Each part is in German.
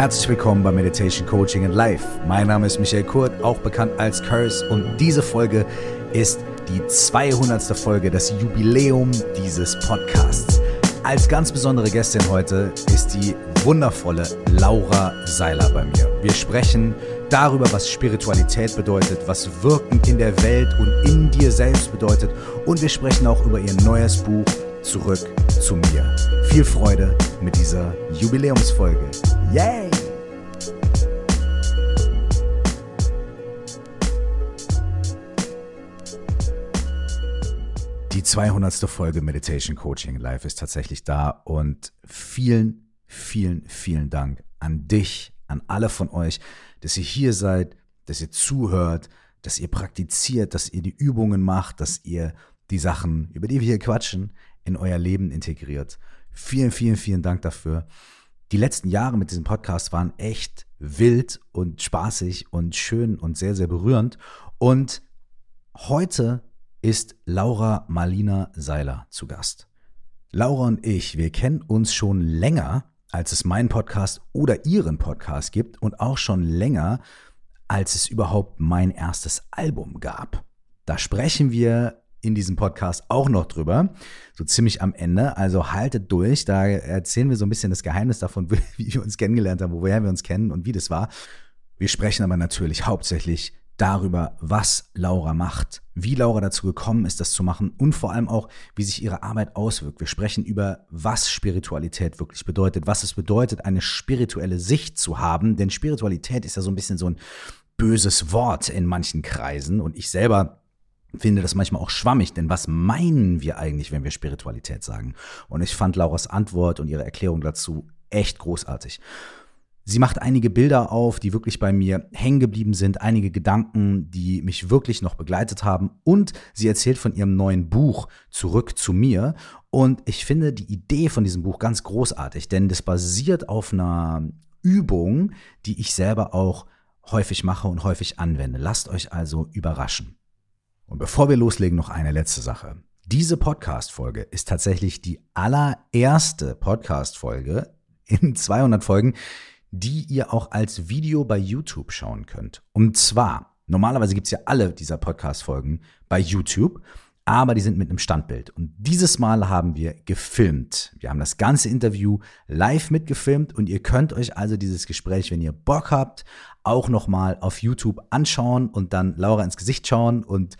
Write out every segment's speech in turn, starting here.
Herzlich willkommen bei Meditation Coaching in Life. Mein Name ist Michael Kurt, auch bekannt als Curse und diese Folge ist die 200. Folge, das Jubiläum dieses Podcasts. Als ganz besondere Gästin heute ist die wundervolle Laura Seiler bei mir. Wir sprechen darüber, was Spiritualität bedeutet, was Wirken in der Welt und in dir selbst bedeutet und wir sprechen auch über ihr neues Buch Zurück zu mir. Viel Freude mit dieser Jubiläumsfolge. Yay! 200. Folge Meditation Coaching Live ist tatsächlich da und vielen, vielen, vielen Dank an dich, an alle von euch, dass ihr hier seid, dass ihr zuhört, dass ihr praktiziert, dass ihr die Übungen macht, dass ihr die Sachen, über die wir hier quatschen, in euer Leben integriert. Vielen, vielen, vielen Dank dafür die letzten Jahre mit diesem Podcast waren echt wild und spaßig und schön und sehr, sehr berührend. Und heute ist Laura Marlina Seiler zu Gast. Laura und ich, wir kennen uns schon länger, als es meinen Podcast oder ihren Podcast gibt und auch schon länger, als es überhaupt mein erstes Album gab. Da sprechen wir in diesem Podcast auch noch drüber, so ziemlich am Ende. Also haltet durch, da erzählen wir so ein bisschen das Geheimnis davon, wie wir uns kennengelernt haben, woher wir uns kennen und wie das war. Wir sprechen aber natürlich hauptsächlich darüber, was Laura macht, wie Laura dazu gekommen ist, das zu machen und vor allem auch, wie sich ihre Arbeit auswirkt. Wir sprechen über, was Spiritualität wirklich bedeutet, was es bedeutet, eine spirituelle Sicht zu haben, denn Spiritualität ist ja so ein bisschen so ein böses Wort in manchen Kreisen und ich selber finde das manchmal auch schwammig, denn was meinen wir eigentlich, wenn wir Spiritualität sagen? Und ich fand Lauras Antwort und ihre Erklärung dazu echt großartig. Sie macht einige Bilder auf, die wirklich bei mir hängen geblieben sind, einige Gedanken, die mich wirklich noch begleitet haben. Und sie erzählt von ihrem neuen Buch Zurück zu mir. Und ich finde die Idee von diesem Buch ganz großartig, denn das basiert auf einer Übung, die ich selber auch häufig mache und häufig anwende. Lasst euch also überraschen. Und bevor wir loslegen, noch eine letzte Sache. Diese Podcast-Folge ist tatsächlich die allererste Podcast-Folge in 200 Folgen, die ihr auch als Video bei YouTube schauen könnt. Und zwar, normalerweise gibt's ja alle dieser Podcast-Folgen bei YouTube, aber die sind mit einem Standbild. Und dieses Mal haben wir gefilmt. Wir haben das ganze Interview live mitgefilmt und ihr könnt euch also dieses Gespräch, wenn ihr Bock habt, auch nochmal auf YouTube anschauen und dann Laura ins Gesicht schauen und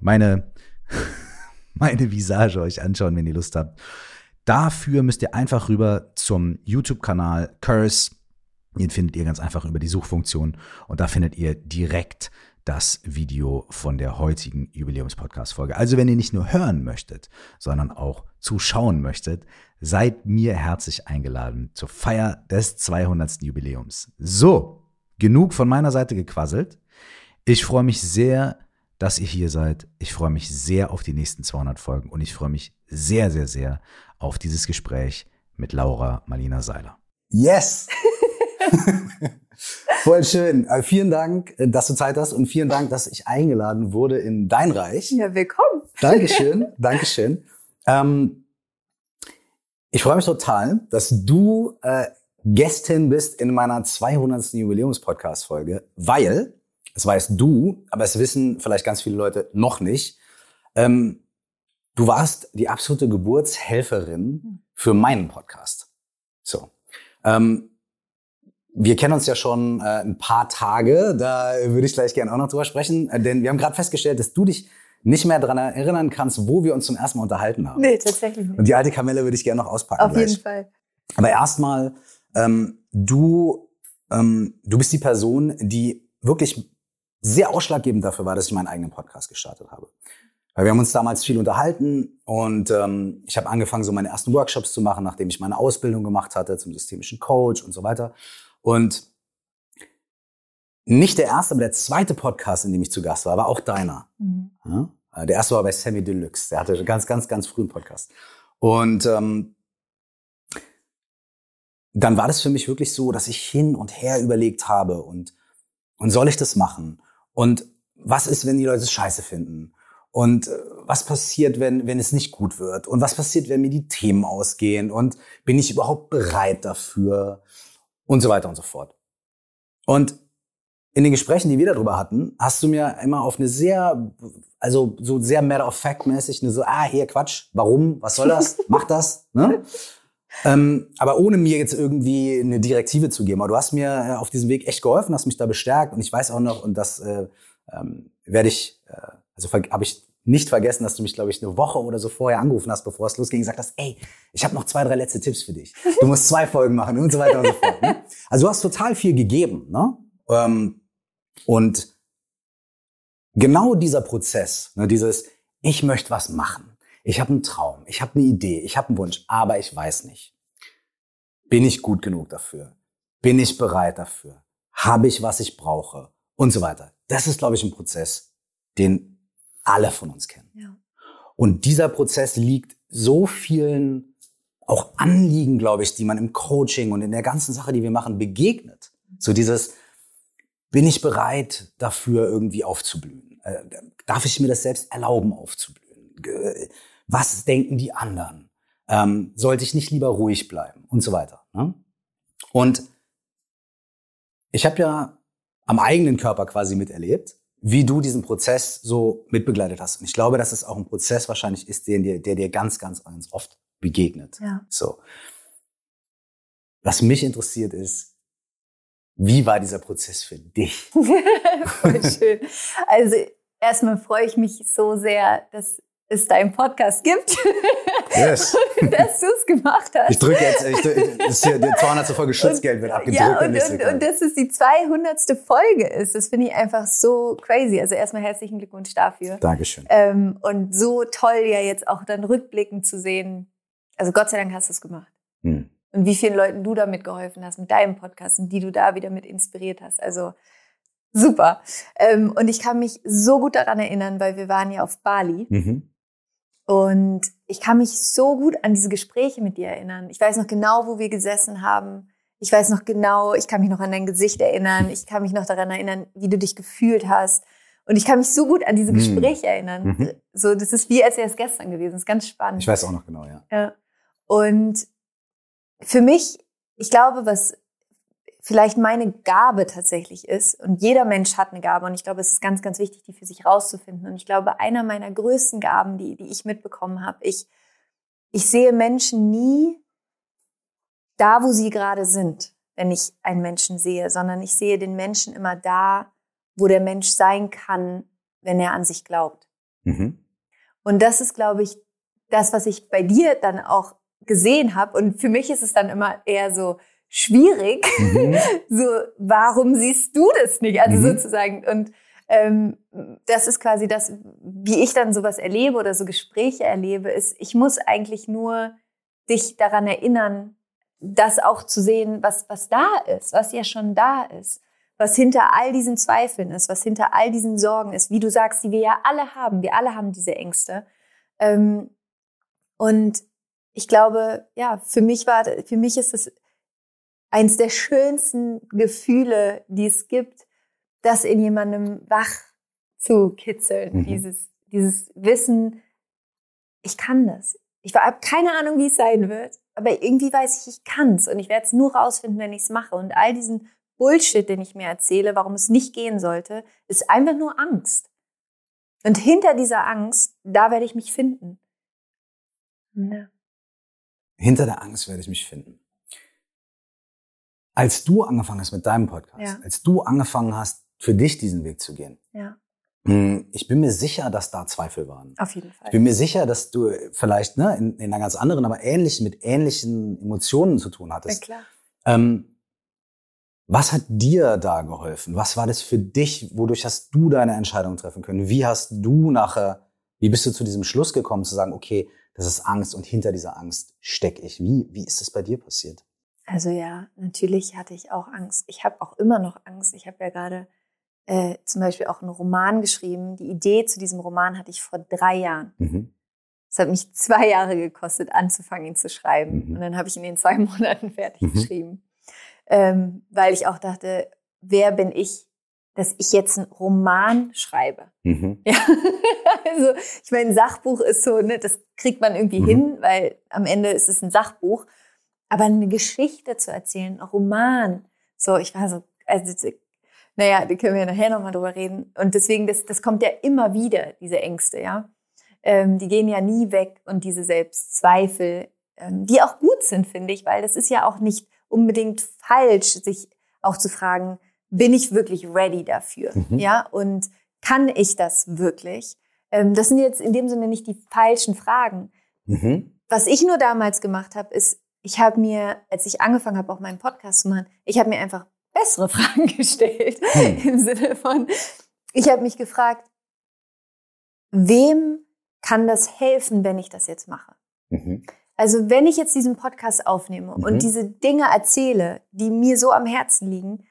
meine, meine Visage euch anschauen, wenn ihr Lust habt. Dafür müsst ihr einfach rüber zum YouTube-Kanal Curse. Den findet ihr ganz einfach über die Suchfunktion und da findet ihr direkt das Video von der heutigen Jubiläums-Podcast-Folge. Also wenn ihr nicht nur hören möchtet, sondern auch zuschauen möchtet, seid mir herzlich eingeladen zur Feier des 200. Jubiläums. So, genug von meiner Seite gequasselt. Ich freue mich sehr, dass ihr hier seid. Ich freue mich sehr auf die nächsten 200 Folgen und ich freue mich sehr, sehr, sehr auf dieses Gespräch mit Laura Marlina Seiler. Yes! Voll schön. Äh, vielen Dank, äh, dass du Zeit hast und vielen Dank, dass ich eingeladen wurde in dein Reich. Ja, willkommen. Dankeschön, Dankeschön. Ähm, ich freue mich total, dass du äh, Gästin bist in meiner 200. Jubiläums-Podcast-Folge, weil, das weißt du, aber es wissen vielleicht ganz viele Leute noch nicht, ähm, du warst die absolute Geburtshelferin für meinen Podcast. So. Ähm, wir kennen uns ja schon äh, ein paar Tage, da würde ich gleich gerne auch noch drüber sprechen, äh, denn wir haben gerade festgestellt, dass du dich nicht mehr daran erinnern kannst, wo wir uns zum ersten Mal unterhalten haben. Nee, tatsächlich nicht. Und die alte Kamelle würde ich gerne noch auspacken. Auf gleich. jeden Fall. Aber erstmal, ähm, du, ähm, du bist die Person, die wirklich sehr ausschlaggebend dafür war, dass ich meinen eigenen Podcast gestartet habe. Weil wir haben uns damals viel unterhalten und ähm, ich habe angefangen, so meine ersten Workshops zu machen, nachdem ich meine Ausbildung gemacht hatte zum systemischen Coach und so weiter. Und nicht der erste, aber der zweite Podcast, in dem ich zu Gast war, war auch deiner. Mhm. Ja? Äh, der erste war bei Sammy Deluxe. Der hatte ganz, ganz, ganz frühen Podcast. Und ähm, dann war das für mich wirklich so, dass ich hin und her überlegt habe und, und soll ich das machen? Und was ist, wenn die Leute es scheiße finden? Und äh, was passiert, wenn, wenn es nicht gut wird? Und was passiert, wenn mir die Themen ausgehen? Und bin ich überhaupt bereit dafür? Und so weiter und so fort. Und in den Gesprächen, die wir darüber hatten, hast du mir immer auf eine sehr, also so sehr matter of fact mäßig, eine so, ah, hier Quatsch, warum, was soll das, mach das, ne? Ähm, aber ohne mir jetzt irgendwie eine Direktive zu geben. Aber du hast mir äh, auf diesem Weg echt geholfen, hast mich da bestärkt und ich weiß auch noch, und das äh, ähm, werde ich, äh, also habe ich nicht vergessen, dass du mich, glaube ich, eine Woche oder so vorher angerufen hast, bevor es losging, gesagt hast, ey, ich habe noch zwei, drei letzte Tipps für dich. Du musst zwei Folgen machen und so weiter und so fort. Ne? Also du hast total viel gegeben. Ne? Ähm, und genau dieser Prozess, ne, dieses, ich möchte was machen, ich habe einen Traum, ich habe eine Idee, ich habe einen Wunsch, aber ich weiß nicht. Bin ich gut genug dafür? Bin ich bereit dafür? Habe ich, was ich brauche? Und so weiter. Das ist, glaube ich, ein Prozess, den alle von uns kennen. Ja. Und dieser Prozess liegt so vielen auch Anliegen, glaube ich, die man im Coaching und in der ganzen Sache, die wir machen, begegnet. So dieses, bin ich bereit, dafür irgendwie aufzublühen? Äh, darf ich mir das selbst erlauben, aufzublühen? was denken die anderen? Ähm, sollte ich nicht lieber ruhig bleiben und so weiter. Ne? Und ich habe ja am eigenen Körper quasi miterlebt, wie du diesen Prozess so mitbegleitet hast. Und ich glaube, dass es auch ein Prozess wahrscheinlich ist, der dir, der dir ganz, ganz, ganz oft begegnet. Ja. So. Was mich interessiert ist, wie war dieser Prozess für dich? Voll schön. Also erstmal freue ich mich so sehr, dass es deinen Podcast gibt. Yes. dass du es gemacht hast. Ich drücke jetzt, ich drücke, das hier, die 200. Folge Schutzgeld wird abgedrückt. Ja, und, und, und dass es die 200. Folge ist, das finde ich einfach so crazy. Also erstmal herzlichen Glückwunsch dafür. Dankeschön. Ähm, und so toll ja jetzt auch dann rückblickend zu sehen. Also Gott sei Dank hast du es gemacht. Hm. Und wie vielen Leuten du damit geholfen hast mit deinem Podcast und die du da wieder mit inspiriert hast. Also super. Ähm, und ich kann mich so gut daran erinnern, weil wir waren ja auf Bali. Mhm. Und ich kann mich so gut an diese Gespräche mit dir erinnern. Ich weiß noch genau, wo wir gesessen haben. Ich weiß noch genau, ich kann mich noch an dein Gesicht erinnern. Ich kann mich noch daran erinnern, wie du dich gefühlt hast. Und ich kann mich so gut an diese hm. Gespräche mhm. erinnern. Mhm. So, das ist wie als wäre es gestern gewesen. Das ist ganz spannend. Ich weiß auch noch genau, ja. Ja. Und für mich, ich glaube, was vielleicht meine Gabe tatsächlich ist. Und jeder Mensch hat eine Gabe. Und ich glaube, es ist ganz, ganz wichtig, die für sich rauszufinden. Und ich glaube, einer meiner größten Gaben, die, die ich mitbekommen habe, ich, ich sehe Menschen nie da, wo sie gerade sind, wenn ich einen Menschen sehe, sondern ich sehe den Menschen immer da, wo der Mensch sein kann, wenn er an sich glaubt. Mhm. Und das ist, glaube ich, das, was ich bei dir dann auch gesehen habe. Und für mich ist es dann immer eher so, schwierig. Mhm. So, warum siehst du das nicht? Also mhm. sozusagen. Und ähm, das ist quasi das, wie ich dann sowas erlebe oder so Gespräche erlebe, ist, ich muss eigentlich nur dich daran erinnern, das auch zu sehen, was, was da ist, was ja schon da ist, was hinter all diesen Zweifeln ist, was hinter all diesen Sorgen ist, wie du sagst, die wir ja alle haben. Wir alle haben diese Ängste. Ähm, und ich glaube, ja, für mich war, für mich ist es eins der schönsten Gefühle, die es gibt, das in jemandem wach zu kitzeln. Mhm. Dieses, dieses Wissen, ich kann das. Ich habe keine Ahnung, wie es sein wird, aber irgendwie weiß ich, ich kann's und ich werde es nur rausfinden, wenn ich es mache. Und all diesen Bullshit, den ich mir erzähle, warum es nicht gehen sollte, ist einfach nur Angst. Und hinter dieser Angst, da werde ich mich finden. Ja. Hinter der Angst werde ich mich finden. Als du angefangen hast mit deinem Podcast, ja. als du angefangen hast, für dich diesen Weg zu gehen, ja. Hm, ich bin mir sicher, dass da Zweifel waren. Auf jeden Fall. Ich bin mir sicher, dass du vielleicht ne, in, in einer ganz anderen, aber ähnlichen, mit ähnlichen Emotionen zu tun hattest. Ja, klar. Ähm, was hat dir da geholfen? Was war das für dich? Wodurch hast du deine Entscheidung treffen können? Wie hast du nachher, wie bist du zu diesem Schluss gekommen, zu sagen, okay, das ist Angst und hinter dieser Angst stecke ich? Wie, wie ist es bei dir passiert? Also ja, natürlich hatte ich auch Angst. Ich habe auch immer noch Angst. Ich habe ja gerade äh, zum Beispiel auch einen Roman geschrieben. Die Idee zu diesem Roman hatte ich vor drei Jahren. Mhm. Es hat mich zwei Jahre gekostet, anzufangen, ihn zu schreiben. Mhm. Und dann habe ich ihn in zwei Monaten fertig mhm. geschrieben. Ähm, weil ich auch dachte, wer bin ich, dass ich jetzt einen Roman schreibe? Mhm. Ja. also ich meine, ein Sachbuch ist so, ne, das kriegt man irgendwie mhm. hin, weil am Ende ist es ein Sachbuch. Aber eine Geschichte zu erzählen, ein Roman, so, ich war so, also, naja, da können wir nachher nochmal drüber reden. Und deswegen, das, das kommt ja immer wieder, diese Ängste, ja. Ähm, die gehen ja nie weg und diese Selbstzweifel, ähm, die auch gut sind, finde ich, weil das ist ja auch nicht unbedingt falsch, sich auch zu fragen, bin ich wirklich ready dafür? Mhm. Ja, und kann ich das wirklich? Ähm, das sind jetzt in dem Sinne nicht die falschen Fragen. Mhm. Was ich nur damals gemacht habe, ist, ich habe mir, als ich angefangen habe, auch meinen Podcast zu machen, ich habe mir einfach bessere Fragen gestellt. Mhm. Im Sinne von, ich habe mich gefragt, wem kann das helfen, wenn ich das jetzt mache? Mhm. Also wenn ich jetzt diesen Podcast aufnehme und mhm. diese Dinge erzähle, die mir so am Herzen liegen,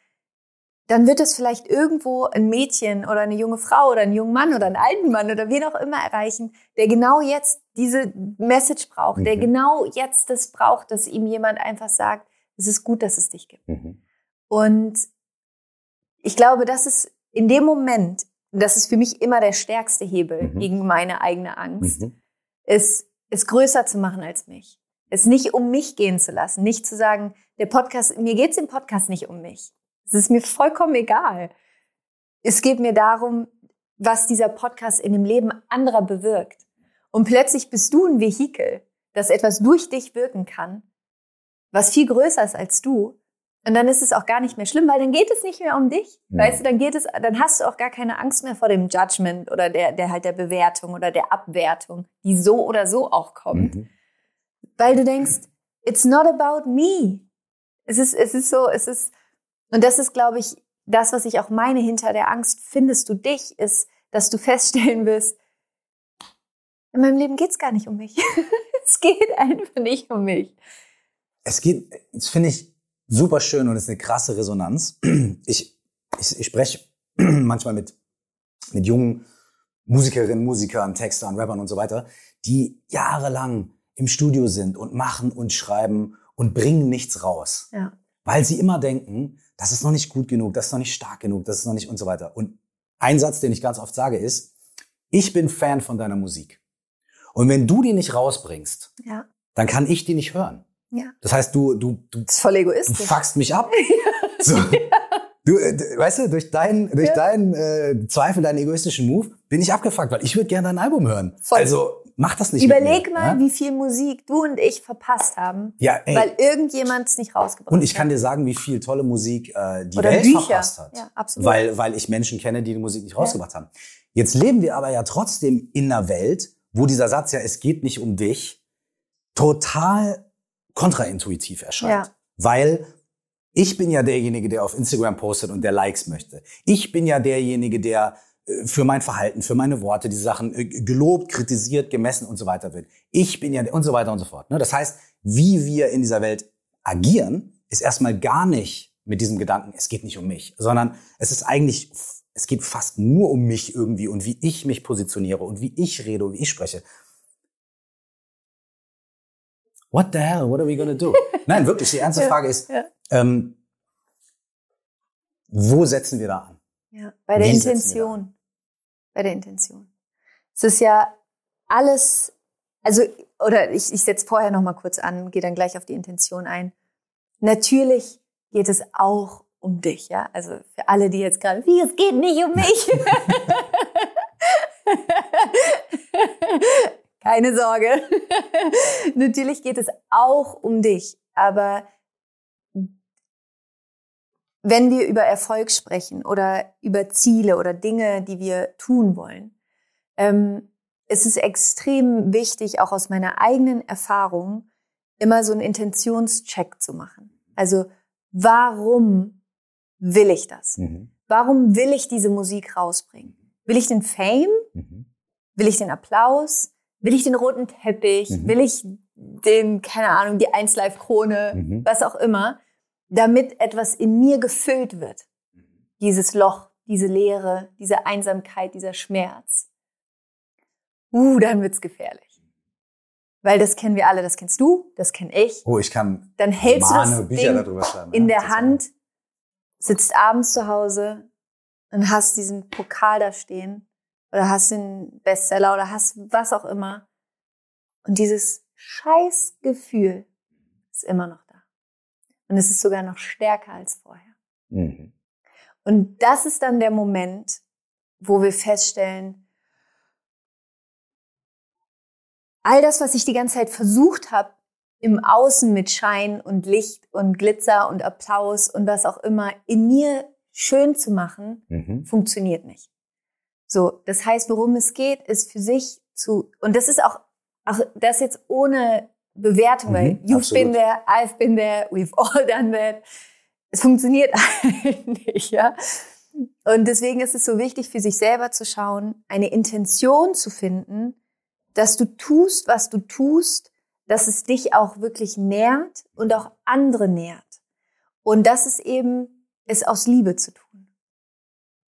dann wird es vielleicht irgendwo ein Mädchen oder eine junge Frau oder einen jungen Mann oder einen alten Mann oder wen auch immer erreichen, der genau jetzt diese Message braucht, mhm. der genau jetzt das braucht, dass ihm jemand einfach sagt, es ist gut, dass es dich gibt. Mhm. Und ich glaube, das ist in dem Moment, das ist für mich immer der stärkste Hebel mhm. gegen meine eigene Angst, mhm. ist, es größer zu machen als mich. Es nicht um mich gehen zu lassen, nicht zu sagen, der Podcast, mir geht's im Podcast nicht um mich. Es ist mir vollkommen egal. Es geht mir darum, was dieser Podcast in dem Leben anderer bewirkt. Und plötzlich bist du ein Vehikel, das etwas durch dich wirken kann, was viel größer ist als du. Und dann ist es auch gar nicht mehr schlimm, weil dann geht es nicht mehr um dich. Ja. Weißt du, dann geht es, dann hast du auch gar keine Angst mehr vor dem Judgment oder der, der halt der Bewertung oder der Abwertung, die so oder so auch kommt. Mhm. Weil du denkst, it's not about me. Es ist, es ist so, es ist, und das ist, glaube ich, das, was ich auch meine hinter der Angst, findest du dich, ist, dass du feststellen wirst, in meinem Leben geht's gar nicht um mich. es geht einfach nicht um mich. Es geht, das finde ich super schön und ist eine krasse Resonanz. Ich, ich, ich spreche manchmal mit, mit jungen Musikerinnen, Musikern, Textern, Rappern und so weiter, die jahrelang im Studio sind und machen und schreiben und bringen nichts raus. Ja. Weil sie immer denken, das ist noch nicht gut genug, das ist noch nicht stark genug, das ist noch nicht und so weiter. Und ein Satz, den ich ganz oft sage, ist, ich bin Fan von deiner Musik. Und wenn du die nicht rausbringst, ja. dann kann ich die nicht hören. Ja. Das heißt, du, du, du, das ist voll egoistisch. du fuckst mich ab. so. Du, äh, weißt du, durch deinen, durch ja. deinen äh, Zweifel, deinen egoistischen Move, bin ich abgefuckt, weil ich würde gerne dein Album hören. Voll. Also Mach das nicht. Überleg mal, ja? wie viel Musik du und ich verpasst haben, ja, ey. weil irgendjemand es nicht rausgebracht hat. Und ich kann dir sagen, wie viel tolle Musik äh, die Oder Welt Bücher. verpasst hat. Ja, absolut. Weil, weil ich Menschen kenne, die die Musik nicht rausgebracht ja. haben. Jetzt leben wir aber ja trotzdem in einer Welt, wo dieser Satz ja, es geht nicht um dich, total kontraintuitiv erscheint. Ja. Weil ich bin ja derjenige, der auf Instagram postet und der Likes möchte. Ich bin ja derjenige, der für mein Verhalten, für meine Worte, diese Sachen äh, gelobt, kritisiert, gemessen und so weiter wird. Ich bin ja und so weiter und so fort. Ne? Das heißt, wie wir in dieser Welt agieren, ist erstmal gar nicht mit diesem Gedanken, es geht nicht um mich, sondern es ist eigentlich, es geht fast nur um mich irgendwie und wie ich mich positioniere und wie ich rede und wie ich spreche. What the hell? What are we gonna do? Nein, wirklich, die ernste Frage ist, ja. ähm, wo setzen wir da an? Ja, bei der wie Intention bei der Intention. Es ist ja alles, also, oder ich, ich setze vorher noch mal kurz an, gehe dann gleich auf die Intention ein. Natürlich geht es auch um dich, ja. Also für alle, die jetzt gerade, wie, es geht nicht um mich. Keine Sorge. Natürlich geht es auch um dich, aber wenn wir über Erfolg sprechen oder über Ziele oder Dinge, die wir tun wollen, ähm, ist es extrem wichtig, auch aus meiner eigenen Erfahrung, immer so einen Intentionscheck zu machen. Also, warum will ich das? Mhm. Warum will ich diese Musik rausbringen? Will ich den Fame? Mhm. Will ich den Applaus? Will ich den roten Teppich? Mhm. Will ich den, keine Ahnung, die 1 Live Krone? Mhm. Was auch immer damit etwas in mir gefüllt wird. Dieses Loch, diese Leere, diese Einsamkeit, dieser Schmerz. Uh, dann wird's gefährlich. Weil das kennen wir alle, das kennst du, das kenn ich. Oh, ich kann Dann hältst du das Ding schreiben, in ja, der Hand, sitzt abends zu Hause und hast diesen Pokal da stehen oder hast den Bestseller oder hast was auch immer. Und dieses Scheißgefühl ist immer noch. Und es ist sogar noch stärker als vorher. Mhm. Und das ist dann der Moment, wo wir feststellen, all das, was ich die ganze Zeit versucht habe, im Außen mit Schein und Licht und Glitzer und Applaus und was auch immer in mir schön zu machen, mhm. funktioniert nicht. So, das heißt, worum es geht, ist für sich zu, und das ist auch, auch das jetzt ohne Bewertung, mhm, weil you've absolut. been there, I've been there, we've all done that. Es funktioniert nicht, ja. Und deswegen ist es so wichtig, für sich selber zu schauen, eine Intention zu finden, dass du tust, was du tust, dass es dich auch wirklich nährt und auch andere nährt. Und das ist eben, es aus Liebe zu tun.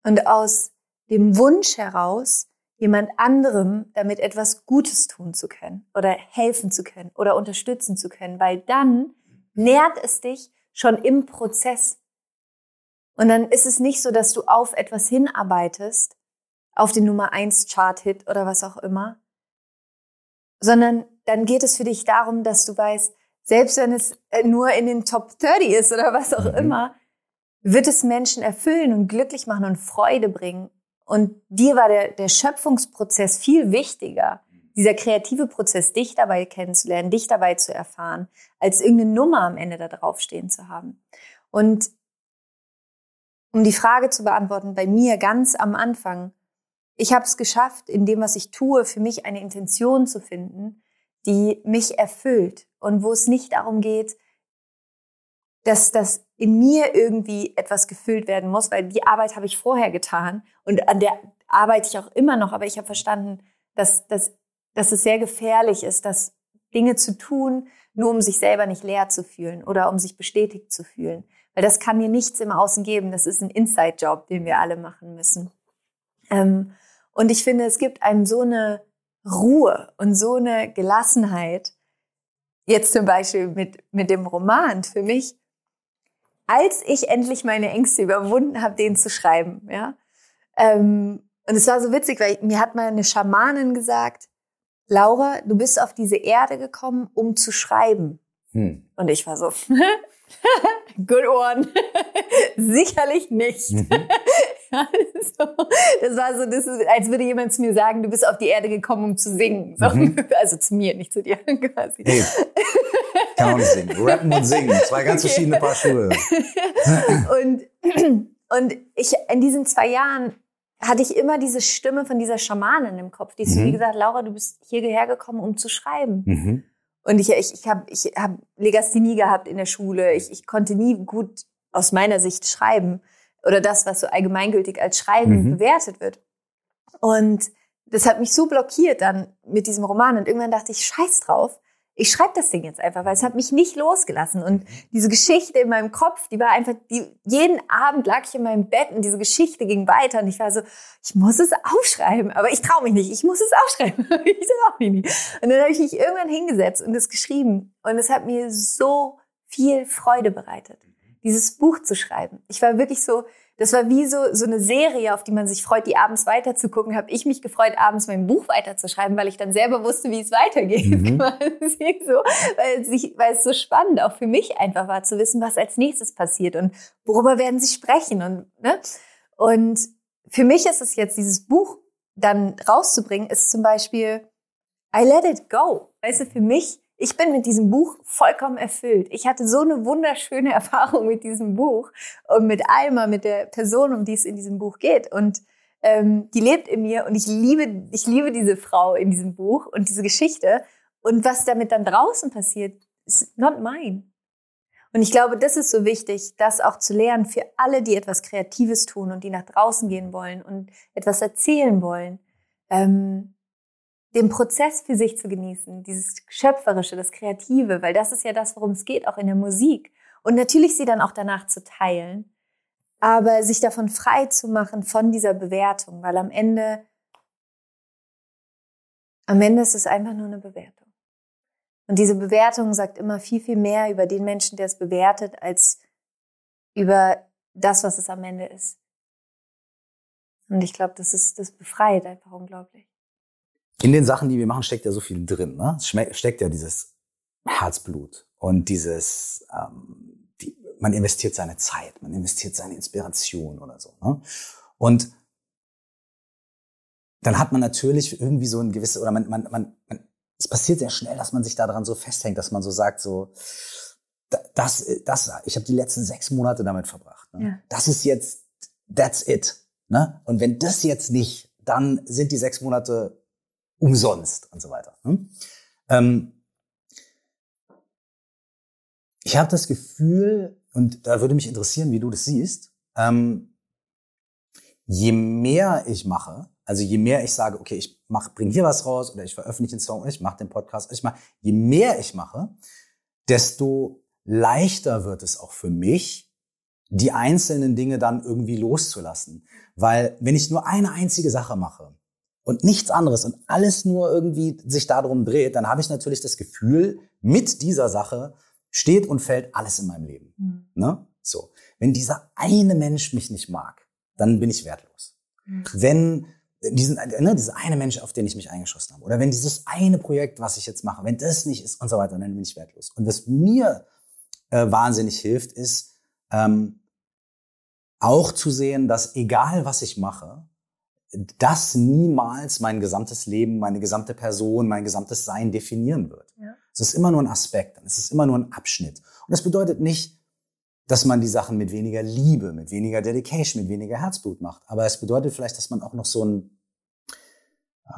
Und aus dem Wunsch heraus, jemand anderem damit etwas Gutes tun zu können oder helfen zu können oder unterstützen zu können, weil dann nährt es dich schon im Prozess. Und dann ist es nicht so, dass du auf etwas hinarbeitest, auf den Nummer eins Chart-Hit oder was auch immer, sondern dann geht es für dich darum, dass du weißt, selbst wenn es äh, nur in den Top 30 ist oder was auch mhm. immer, wird es Menschen erfüllen und glücklich machen und Freude bringen. Und dir war der, der Schöpfungsprozess viel wichtiger, dieser kreative Prozess, dich dabei kennenzulernen, dich dabei zu erfahren, als irgendeine Nummer am Ende da draufstehen zu haben. Und um die Frage zu beantworten, bei mir ganz am Anfang, ich habe es geschafft, in dem, was ich tue, für mich eine Intention zu finden, die mich erfüllt und wo es nicht darum geht, dass das in mir irgendwie etwas gefüllt werden muss, weil die Arbeit habe ich vorher getan und an der arbeite ich auch immer noch, aber ich habe verstanden, dass, dass, dass es sehr gefährlich ist, dass Dinge zu tun, nur um sich selber nicht leer zu fühlen oder um sich bestätigt zu fühlen. Weil das kann dir nichts im Außen geben. Das ist ein Inside-Job, den wir alle machen müssen. Ähm, und ich finde, es gibt einem so eine Ruhe und so eine Gelassenheit. Jetzt zum Beispiel mit, mit dem Roman für mich, als ich endlich meine Ängste überwunden habe, den zu schreiben, ja. Ähm, und es war so witzig, weil mir hat mal eine Schamanin gesagt, Laura, du bist auf diese Erde gekommen, um zu schreiben. Hm. Und ich war so, good one. Sicherlich nicht. Mhm. Also, das war so, das ist, als würde jemand zu mir sagen, du bist auf die Erde gekommen, um zu singen. So, mhm. Also zu mir, nicht zu dir quasi. Hey, kann nicht singen. Rappen und singen, zwei ganz okay. verschiedene Paar Schuhe. und, und ich, in diesen zwei Jahren hatte ich immer diese Stimme von dieser Schamanin im Kopf, die mhm. wie gesagt, Laura, du bist hierher gekommen, um zu schreiben. Mhm. Und ich, ich, ich habe ich hab Legasthenie gehabt in der Schule. Ich, ich konnte nie gut aus meiner Sicht schreiben oder das, was so allgemeingültig als Schreiben mhm. bewertet wird. Und das hat mich so blockiert dann mit diesem Roman. Und irgendwann dachte ich, scheiß drauf ich schreibe das Ding jetzt einfach, weil es hat mich nicht losgelassen. Und diese Geschichte in meinem Kopf, die war einfach, die, jeden Abend lag ich in meinem Bett und diese Geschichte ging weiter und ich war so, ich muss es aufschreiben, aber ich traue mich nicht, ich muss es aufschreiben. ich traue mich nicht. Und dann habe ich mich irgendwann hingesetzt und es geschrieben und es hat mir so viel Freude bereitet, dieses Buch zu schreiben. Ich war wirklich so, das war wie so, so eine Serie, auf die man sich freut, die abends weiterzugucken. Habe ich mich gefreut, abends mein Buch weiterzuschreiben, weil ich dann selber wusste, wie es weitergeht. Mhm. so, weil, sich, weil es so spannend auch für mich einfach war, zu wissen, was als nächstes passiert und worüber werden sie sprechen. Und, ne? und für mich ist es jetzt, dieses Buch dann rauszubringen, ist zum Beispiel I let it go. Weißt du, für mich ich bin mit diesem Buch vollkommen erfüllt. Ich hatte so eine wunderschöne Erfahrung mit diesem Buch und mit Alma, mit der Person, um die es in diesem Buch geht. Und ähm, die lebt in mir und ich liebe, ich liebe diese Frau in diesem Buch und diese Geschichte. Und was damit dann draußen passiert, ist not mine. Und ich glaube, das ist so wichtig, das auch zu lernen für alle, die etwas Kreatives tun und die nach draußen gehen wollen und etwas erzählen wollen. Ähm, den Prozess für sich zu genießen, dieses Schöpferische, das Kreative, weil das ist ja das, worum es geht, auch in der Musik. Und natürlich sie dann auch danach zu teilen, aber sich davon frei zu machen von dieser Bewertung, weil am Ende, am Ende ist es einfach nur eine Bewertung. Und diese Bewertung sagt immer viel, viel mehr über den Menschen, der es bewertet, als über das, was es am Ende ist. Und ich glaube, das ist, das befreit einfach unglaublich in den Sachen, die wir machen, steckt ja so viel drin. Ne? Es steckt ja dieses Herzblut und dieses, ähm, die man investiert seine Zeit, man investiert seine Inspiration oder so. Ne? Und dann hat man natürlich irgendwie so ein gewisses, oder man, man, man, man, es passiert sehr schnell, dass man sich daran so festhängt, dass man so sagt, so, das, das, ich habe die letzten sechs Monate damit verbracht. Ne? Ja. Das ist jetzt, that's it. Ne? Und wenn das jetzt nicht, dann sind die sechs Monate umsonst und so weiter. Ne? Ähm, ich habe das Gefühl, und da würde mich interessieren, wie du das siehst, ähm, je mehr ich mache, also je mehr ich sage, okay, ich mach, bring hier was raus oder ich veröffentliche den Song oder ich mache den Podcast, ich mach, je mehr ich mache, desto leichter wird es auch für mich, die einzelnen Dinge dann irgendwie loszulassen. Weil wenn ich nur eine einzige Sache mache und nichts anderes und alles nur irgendwie sich darum dreht, dann habe ich natürlich das Gefühl, mit dieser Sache steht und fällt alles in meinem Leben. Mhm. Ne? So. Wenn dieser eine Mensch mich nicht mag, dann bin ich wertlos. Mhm. Wenn diesen, ne, dieser eine Mensch, auf den ich mich eingeschossen habe, oder wenn dieses eine Projekt, was ich jetzt mache, wenn das nicht ist und so weiter, dann bin ich wertlos. Und was mir äh, wahnsinnig hilft, ist ähm, auch zu sehen, dass egal was ich mache, das niemals mein gesamtes Leben, meine gesamte Person, mein gesamtes Sein definieren wird. Ja. Es ist immer nur ein Aspekt, es ist immer nur ein Abschnitt. Und das bedeutet nicht, dass man die Sachen mit weniger Liebe, mit weniger Dedication, mit weniger Herzblut macht. Aber es bedeutet vielleicht, dass man auch noch so ein, äh,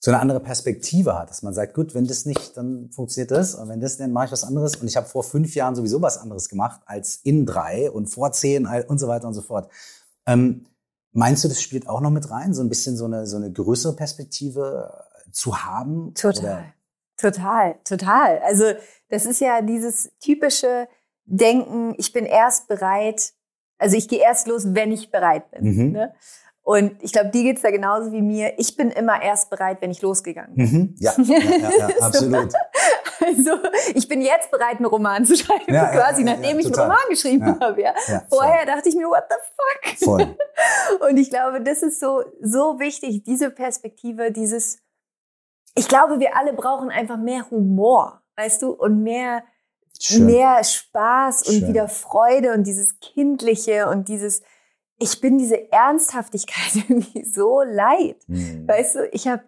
so eine andere Perspektive hat, dass man sagt, gut, wenn das nicht, dann funktioniert das und wenn das, dann mache ich was anderes. Und ich habe vor fünf Jahren sowieso was anderes gemacht als in drei und vor zehn und so weiter und so fort. Ähm, meinst du, das spielt auch noch mit rein, so ein bisschen so eine, so eine größere Perspektive äh, zu haben? Total, oder? total, total. Also das ist ja dieses typische Denken, ich bin erst bereit, also ich gehe erst los, wenn ich bereit bin. Mhm. Ne? Und ich glaube, dir geht's da genauso wie mir. Ich bin immer erst bereit, wenn ich losgegangen bin. Mhm. Ja, ja, ja, ja absolut. Also ich bin jetzt bereit, einen Roman zu schreiben, ja, quasi ja, nachdem ich einen Roman geschrieben habe. Ja. Vorher dachte ich mir, what the fuck? Voll. Und ich glaube, das ist so so wichtig, diese Perspektive, dieses. Ich glaube, wir alle brauchen einfach mehr Humor, weißt du, und mehr Schön. mehr Spaß und Schön. wieder Freude und dieses kindliche und dieses ich bin diese Ernsthaftigkeit irgendwie so leid. Mhm. Weißt du, ich habe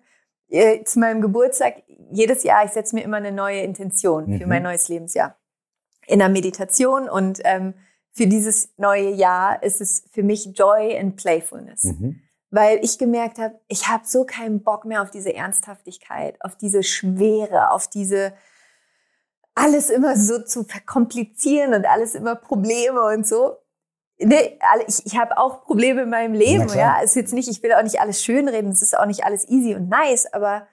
äh, zu meinem Geburtstag jedes Jahr, ich setze mir immer eine neue Intention mhm. für mein neues Lebensjahr in der Meditation und ähm, für dieses neue Jahr ist es für mich Joy and Playfulness. Mhm. Weil ich gemerkt habe, ich habe so keinen Bock mehr auf diese Ernsthaftigkeit, auf diese Schwere, auf diese alles immer so zu verkomplizieren und alles immer Probleme und so. Nee, ich, ich habe auch Probleme in meinem Leben, ja. Es ist jetzt nicht, ich will auch nicht alles schönreden, es ist auch nicht alles easy und nice, aber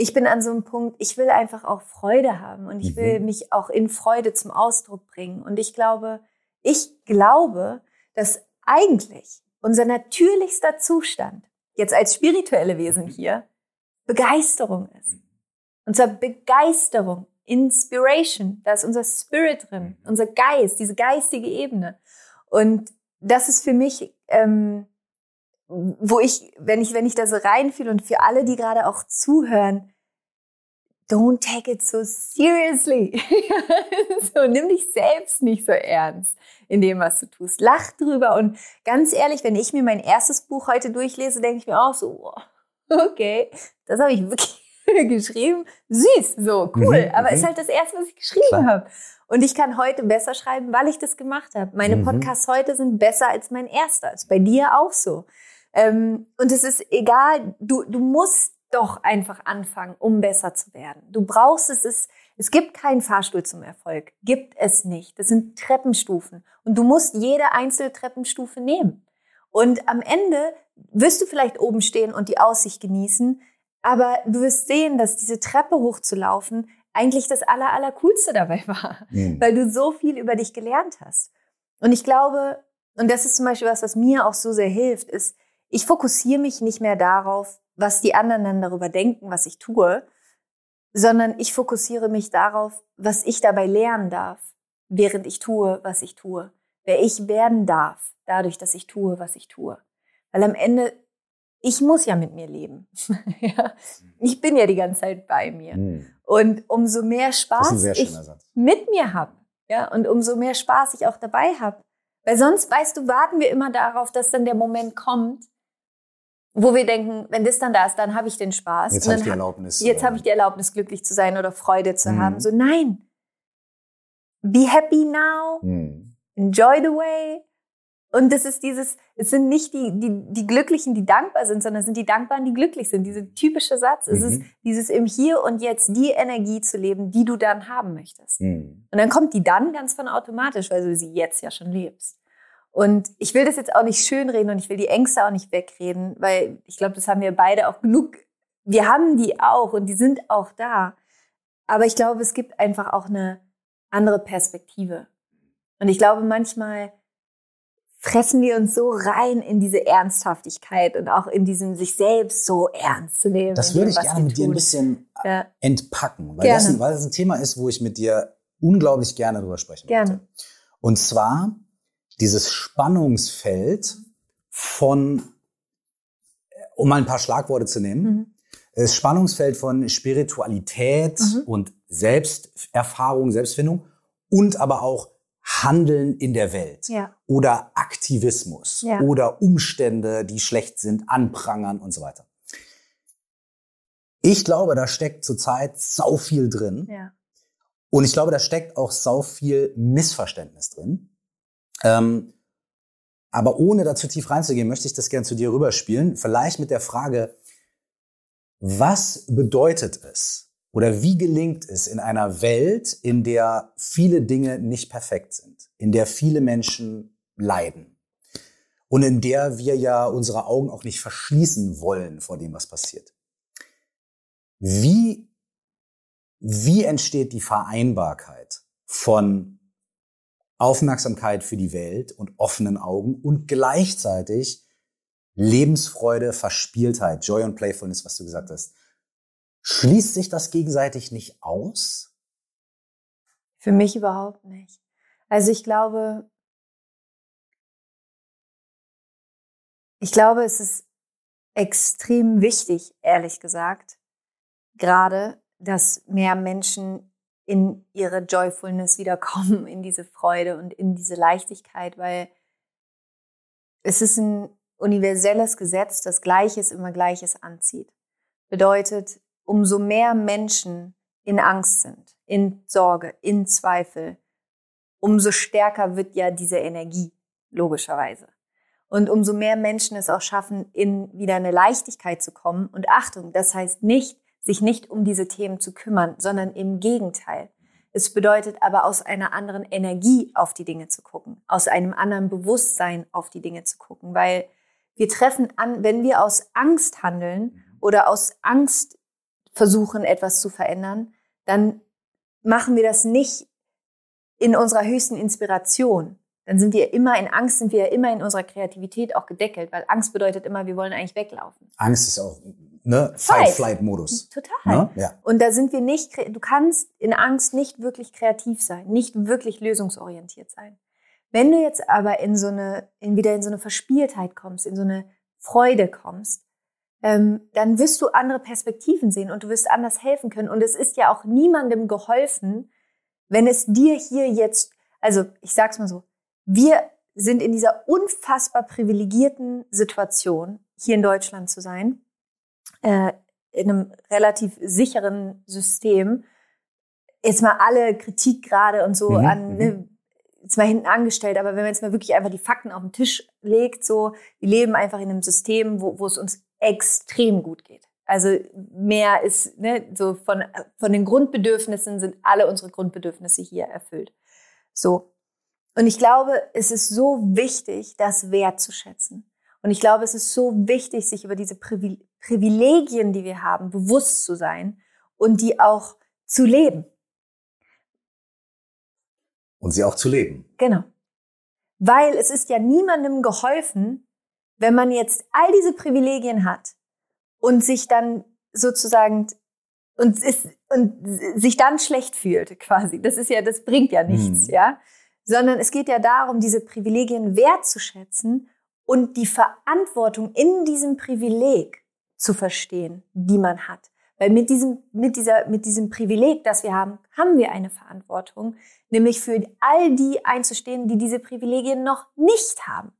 ich bin an so einem Punkt, ich will einfach auch Freude haben und ich will mhm. mich auch in Freude zum Ausdruck bringen. Und ich glaube, ich glaube, dass eigentlich unser natürlichster Zustand, jetzt als spirituelle Wesen mhm. hier, Begeisterung ist. Und zwar Begeisterung, Inspiration, da ist unser Spirit drin, mhm. unser Geist, diese geistige Ebene. Und das ist für mich, ähm, wo ich, wenn ich, wenn ich da so reinfühle und für alle, die gerade auch zuhören, don't take it so seriously. so, nimm dich selbst nicht so ernst in dem, was du tust. Lach drüber und ganz ehrlich, wenn ich mir mein erstes Buch heute durchlese, denke ich mir auch so, okay, das habe ich wirklich geschrieben. Süß, so cool. Mhm, Aber ist mhm. halt das erste, was ich geschrieben habe. Und ich kann heute besser schreiben, weil ich das gemacht habe. Meine mhm. Podcasts heute sind besser als mein erster. Ist bei dir auch so. Ähm, und es ist egal, du, du musst doch einfach anfangen, um besser zu werden. Du brauchst es, es, es gibt keinen Fahrstuhl zum Erfolg. Gibt es nicht. Das sind Treppenstufen. Und du musst jede einzelne Treppenstufe nehmen. Und am Ende wirst du vielleicht oben stehen und die Aussicht genießen, aber du wirst sehen, dass diese Treppe hochzulaufen eigentlich das aller, aller coolste dabei war, mhm. weil du so viel über dich gelernt hast. Und ich glaube, und das ist zum Beispiel was, was mir auch so sehr hilft, ist, ich fokussiere mich nicht mehr darauf, was die anderen dann darüber denken, was ich tue, sondern ich fokussiere mich darauf, was ich dabei lernen darf, während ich tue, was ich tue. Wer ich werden darf, dadurch, dass ich tue, was ich tue. Weil am Ende ich muss ja mit mir leben. ich bin ja die ganze Zeit bei mir. Mhm. Und umso mehr Spaß ich mit mir habe, Ja, und umso mehr Spaß ich auch dabei habe. Weil sonst, weißt du, warten wir immer darauf, dass dann der Moment kommt, wo wir denken, wenn das dann da ist, dann habe ich den Spaß. Jetzt habe ich die Erlaubnis. Jetzt habe ich die Erlaubnis, glücklich zu sein oder Freude zu Mhm. haben. So, nein. Be happy now. hm. Enjoy the way. Und das ist dieses, es sind nicht die, die, die Glücklichen, die dankbar sind, sondern es sind die Dankbaren, die glücklich sind. Dieser typische Satz. Es ist Mhm. dieses im Hier und Jetzt die Energie zu leben, die du dann haben möchtest. Hm. Und dann kommt die dann ganz von automatisch, weil du sie jetzt ja schon lebst. Und ich will das jetzt auch nicht schönreden und ich will die Ängste auch nicht wegreden, weil ich glaube, das haben wir beide auch genug. Wir haben die auch und die sind auch da. Aber ich glaube, es gibt einfach auch eine andere Perspektive. Und ich glaube, manchmal fressen wir uns so rein in diese Ernsthaftigkeit und auch in diesem sich selbst so ernst zu nehmen. Das würde ich gerne mit dir ein tun. bisschen Ja, entpacken, weil das, ein, weil das ein Thema ist, wo ich mit dir unglaublich gerne drüber sprechen Gerne. möchte. Und zwar dieses Spannungsfeld von, um mal ein paar Schlagworte zu nehmen, Mhm. das Spannungsfeld von Spiritualität Mhm. und Selbsterfahrung, Selbstfindung und aber auch Handeln in der Welt ja, oder Aktivismus Ja. oder Umstände, die schlecht sind, anprangern und so weiter. Ich glaube, da steckt zurzeit sau viel drin. ja. Und ich glaube, da steckt auch sau viel Missverständnis drin. Ähm, aber ohne da zu tief reinzugehen, möchte ich das gerne zu dir rüberspielen. Vielleicht mit der Frage, was bedeutet es oder wie gelingt es in einer Welt, in der viele Dinge nicht perfekt sind, in der viele Menschen leiden und in der wir ja unsere Augen auch nicht verschließen wollen vor dem, was passiert? Wie wie entsteht die Vereinbarkeit von Aufmerksamkeit für die Welt und offenen Augen und gleichzeitig Lebensfreude, Verspieltheit, Joy und Playfulness, was du gesagt hast. Schließt sich das gegenseitig nicht aus? Für mich überhaupt nicht. Also ich glaube, ich glaube, es ist extrem wichtig, ehrlich gesagt, gerade, dass mehr Menschen in ihre Joyfulness wiederkommen, in diese Freude und in diese Leichtigkeit, weil es ist ein universelles Gesetz, das Gleiches immer Gleiches anzieht. Bedeutet, umso mehr Menschen in Angst sind, in Sorge, in Zweifel, umso stärker wird ja diese Energie, logischerweise. Und umso mehr Menschen es auch schaffen, in wieder eine Leichtigkeit zu kommen. Und Achtung, das heißt nicht, sich nicht um diese Themen zu kümmern, sondern im Gegenteil. Es bedeutet aber aus einer anderen Energie auf die Dinge zu gucken, aus einem anderen Bewusstsein auf die Dinge zu gucken, weil wir treffen an, wenn wir aus Angst handeln oder aus Angst versuchen, etwas zu verändern, dann machen wir das nicht in unserer höchsten Inspiration. Dann sind wir immer in Angst, sind wir ja immer in unserer Kreativität auch gedeckelt, weil Angst bedeutet immer, wir wollen eigentlich weglaufen. Angst ist auch ne Fight. Fight-Flight-Modus. Total. Ne? Ja. Und da sind wir nicht, du kannst in Angst nicht wirklich kreativ sein, nicht wirklich lösungsorientiert sein. Wenn du jetzt aber in so eine, in wieder in so eine Verspieltheit kommst, in so eine Freude kommst, ähm, dann wirst du andere Perspektiven sehen und du wirst anders helfen können. Und es ist ja auch niemandem geholfen, wenn es dir hier jetzt, also ich sag's mal so, wir sind in dieser unfassbar privilegierten Situation, hier in Deutschland zu sein, äh, in einem relativ sicheren System. Jetzt mal alle Kritik gerade und so Mhm, an, mhm. ne, jetzt mal hinten angestellt, aber wenn man jetzt mal wirklich einfach die Fakten auf den Tisch legt, so, wir leben einfach in einem System, wo, wo es uns extrem gut geht. Also mehr ist, ne, so von, von den Grundbedürfnissen sind alle unsere Grundbedürfnisse hier erfüllt. So. Und ich glaube, es ist so wichtig, das wertzuschätzen. Und ich glaube, es ist so wichtig, sich über diese Privil Privilegien, die wir haben, bewusst zu sein und die auch zu leben. Und sie auch zu leben. Genau. Weil es ist ja niemandem geholfen, wenn man jetzt all diese Privilegien hat und sich dann sozusagen und, ist, und sich dann schlecht fühlt, quasi. Das ist ja, das bringt ja nichts, Mhm. ja. Sondern es geht ja darum, diese Privilegien wertzuschätzen und die Verantwortung in diesem Privileg zu verstehen, die man hat. Weil mit diesem, mit dieser, mit diesem Privileg, das wir haben, haben wir eine Verantwortung, nämlich für all die einzustehen, die diese Privilegien noch nicht haben.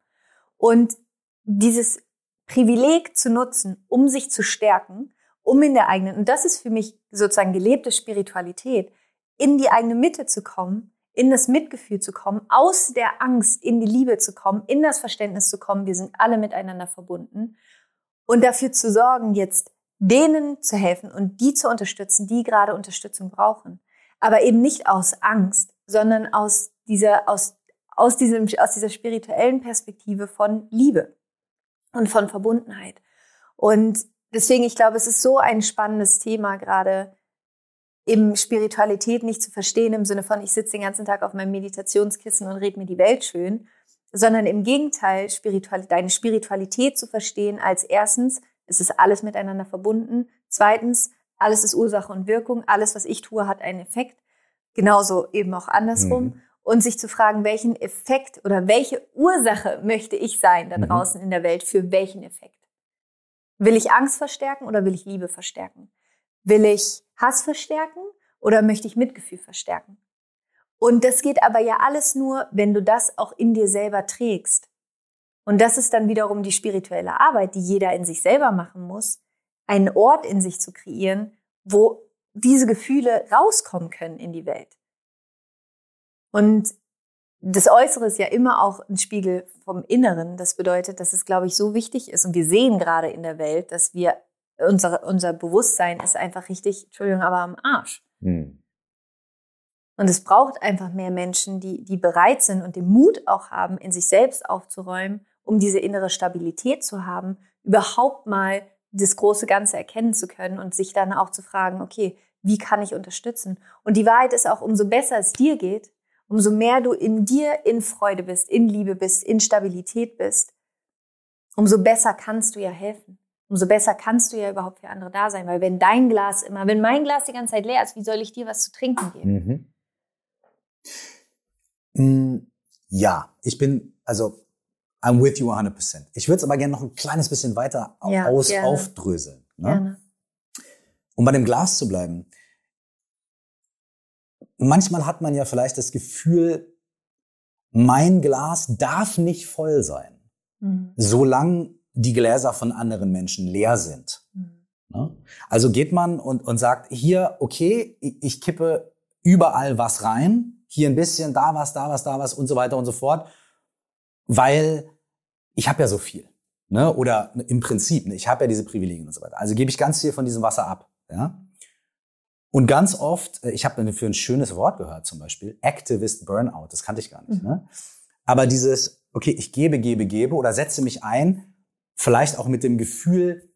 Und dieses Privileg zu nutzen, um sich zu stärken, um in der eigenen, und das ist für mich sozusagen gelebte Spiritualität, in die eigene Mitte zu kommen, in das Mitgefühl zu kommen, aus der Angst in die Liebe zu kommen, in das Verständnis zu kommen, wir sind alle miteinander verbunden und dafür zu sorgen, jetzt denen zu helfen und die zu unterstützen, die gerade Unterstützung brauchen. Aber eben nicht aus Angst, sondern aus dieser, aus, aus diesem, aus dieser spirituellen Perspektive von Liebe und von Verbundenheit. Und deswegen, ich glaube, es ist so ein spannendes Thema gerade, eben Spiritualität nicht zu verstehen im Sinne von, ich sitze den ganzen Tag auf meinem Meditationskissen und red mir die Welt schön, sondern im Gegenteil, Spiritual, deine Spiritualität zu verstehen als erstens, es ist alles miteinander verbunden. Zweitens, alles ist Ursache und Wirkung. Alles, was ich tue, hat einen Effekt. Genauso eben auch andersrum. Mhm. Und sich zu fragen, welchen Effekt oder welche Ursache möchte ich sein da mhm. draußen mhm. in der Welt für welchen Effekt? Will ich Angst verstärken oder will ich Liebe verstärken? Will ich Hass verstärken oder möchte ich Mitgefühl verstärken? Und das geht aber ja alles nur, wenn du das auch in dir selber trägst. Und das ist dann wiederum die spirituelle Arbeit, die jeder in sich selber machen muss, einen Ort in sich zu kreieren, wo diese Gefühle rauskommen können in die Welt. Und das Äußere ist ja immer auch ein Spiegel vom Inneren. Das bedeutet, dass es, glaube ich, so wichtig ist. Und wir sehen gerade in der Welt, dass wir, unser, unser Bewusstsein ist einfach richtig, Entschuldigung, aber am Arsch. Hm. Und es braucht einfach mehr Menschen, die, die bereit sind und den Mut auch haben, in sich selbst aufzuräumen um diese innere Stabilität zu haben, überhaupt mal das große Ganze erkennen zu können und sich dann auch zu fragen, okay, wie kann ich unterstützen? Und die Wahrheit ist auch, umso besser es dir geht, umso mehr du in dir in Freude bist, in Liebe bist, in Stabilität bist, umso besser kannst du ja helfen. Umso besser kannst du ja überhaupt für andere da sein. Weil wenn dein Glas immer, wenn mein Glas die ganze Zeit leer ist, wie soll ich dir was zu trinken geben? Mhm. Mm, ja, ich bin, also I'm with you 100%. Ich würde es aber gerne noch ein kleines bisschen weiter ja, aus, aufdröseln. Ne? Gerne. Um bei dem Glas zu bleiben. Manchmal hat man ja vielleicht das Gefühl, mein Glas darf nicht voll sein, mhm. solange die Gläser von anderen Menschen leer sind. Mhm. Ne? Also geht man und, und sagt, hier, okay, ich, ich kippe überall was rein, hier ein bisschen, da was, da was, da was und so weiter und so fort weil ich habe ja so viel. Ne? Oder im Prinzip, ne? ich habe ja diese Privilegien und so weiter. Also gebe ich ganz viel von diesem Wasser ab. Ja? Und ganz oft, äh, ich habe für ein schönes Wort gehört zum Beispiel, Activist Burnout, das kannte ich gar nicht. Mhm. Ne? Aber dieses, okay, ich gebe, gebe, gebe oder setze mich ein, vielleicht auch mit dem Gefühl,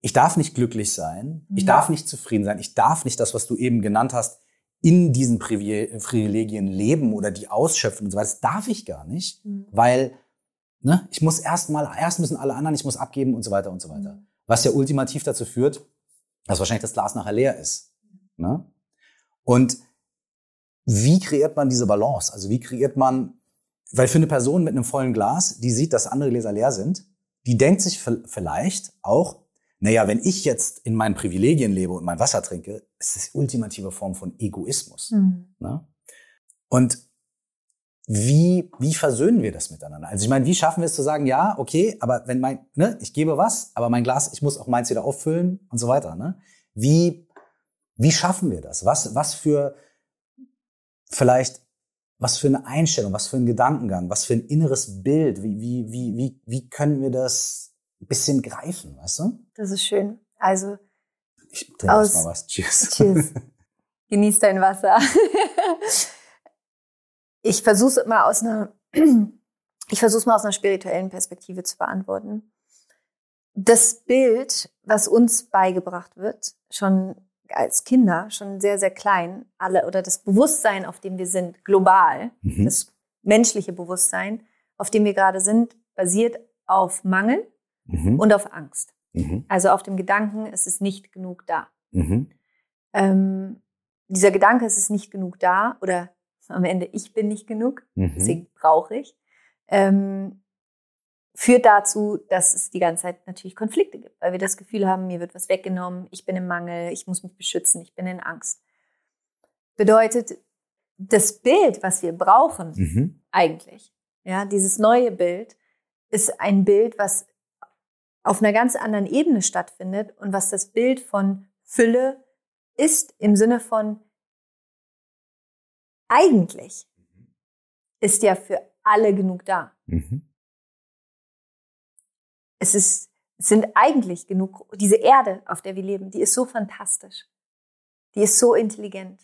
ich darf nicht glücklich sein, mhm. ich darf nicht zufrieden sein, ich darf nicht das, was du eben genannt hast, in diesen Privilegien leben oder die ausschöpfen und so weiter. Das darf ich gar nicht, mhm. weil ne, ich muss erst mal, erst müssen alle anderen, ich muss abgeben und so weiter und so weiter. Mhm. Was ja ultimativ dazu führt, dass wahrscheinlich das Glas nachher leer ist. Ne? Und wie kreiert man diese Balance? Also wie kreiert man, weil für eine Person mit einem vollen Glas, die sieht, dass andere Gläser leer sind, die denkt sich vielleicht auch, naja, wenn ich jetzt in meinen Privilegien lebe und mein Wasser trinke, ist das die ultimative Form von Egoismus. Mhm. Ne? Und wie, wie versöhnen wir das miteinander? Also ich meine, wie schaffen wir es zu sagen, ja, okay, aber wenn mein, ne, ich gebe was, aber mein Glas, ich muss auch meins wieder auffüllen und so weiter. Ne? Wie, wie schaffen wir das? Was, was für vielleicht, was für eine Einstellung, was für ein Gedankengang, was für ein inneres Bild, wie, wie, wie, wie, wie können wir das ein bisschen greifen, weißt du? Das ist schön. Also. Ich trinke aus, mal was. Cheers. Cheers. Genieß dein Wasser. ich versuche es mal aus einer, ich versuche mal aus einer spirituellen Perspektive zu beantworten. Das Bild, was uns beigebracht wird, schon als Kinder, schon sehr, sehr klein, alle, oder das Bewusstsein, auf dem wir sind, global, mhm. das menschliche Bewusstsein, auf dem wir gerade sind, basiert auf Mangel, mhm. und auf Angst. Mhm. Also auf dem Gedanken, es ist nicht genug da. Mhm. Ähm, dieser Gedanke, es ist nicht genug da oder am Ende, ich bin nicht genug, mhm. deswegen brauche ich, ähm, führt dazu, dass es die ganze Zeit natürlich Konflikte gibt, weil wir das Gefühl haben, mir wird was weggenommen, ich bin im Mangel, ich muss mich beschützen, ich bin in Angst. Bedeutet, das Bild, was wir brauchen, Mhm. eigentlich, ja, dieses neue Bild, ist ein Bild, was auf einer ganz anderen Ebene stattfindet und was das Bild von Fülle ist im Sinne von eigentlich ist ja für alle genug da. Mhm. Es ist, es sind eigentlich genug, diese Erde, auf der wir leben, die ist so fantastisch. Die ist so intelligent.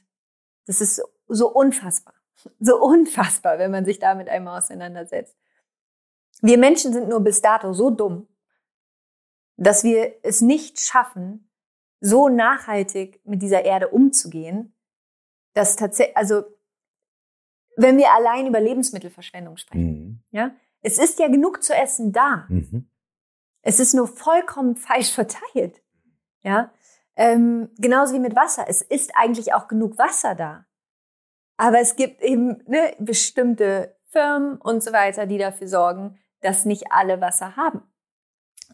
Das ist so, so unfassbar. So unfassbar, wenn man sich damit einmal auseinandersetzt. Wir Menschen sind nur bis dato so dumm, dass wir es nicht schaffen, so nachhaltig mit dieser Erde umzugehen, dass tatsächlich, also, wenn wir allein über Lebensmittelverschwendung sprechen, Mhm. ja, es ist ja genug zu essen da. Mhm. Es ist nur vollkommen falsch verteilt. Ja, ähm, genauso wie mit Wasser. Es ist eigentlich auch genug Wasser da. Aber es gibt eben ne, bestimmte Firmen und so weiter, die dafür sorgen, dass nicht alle Wasser haben.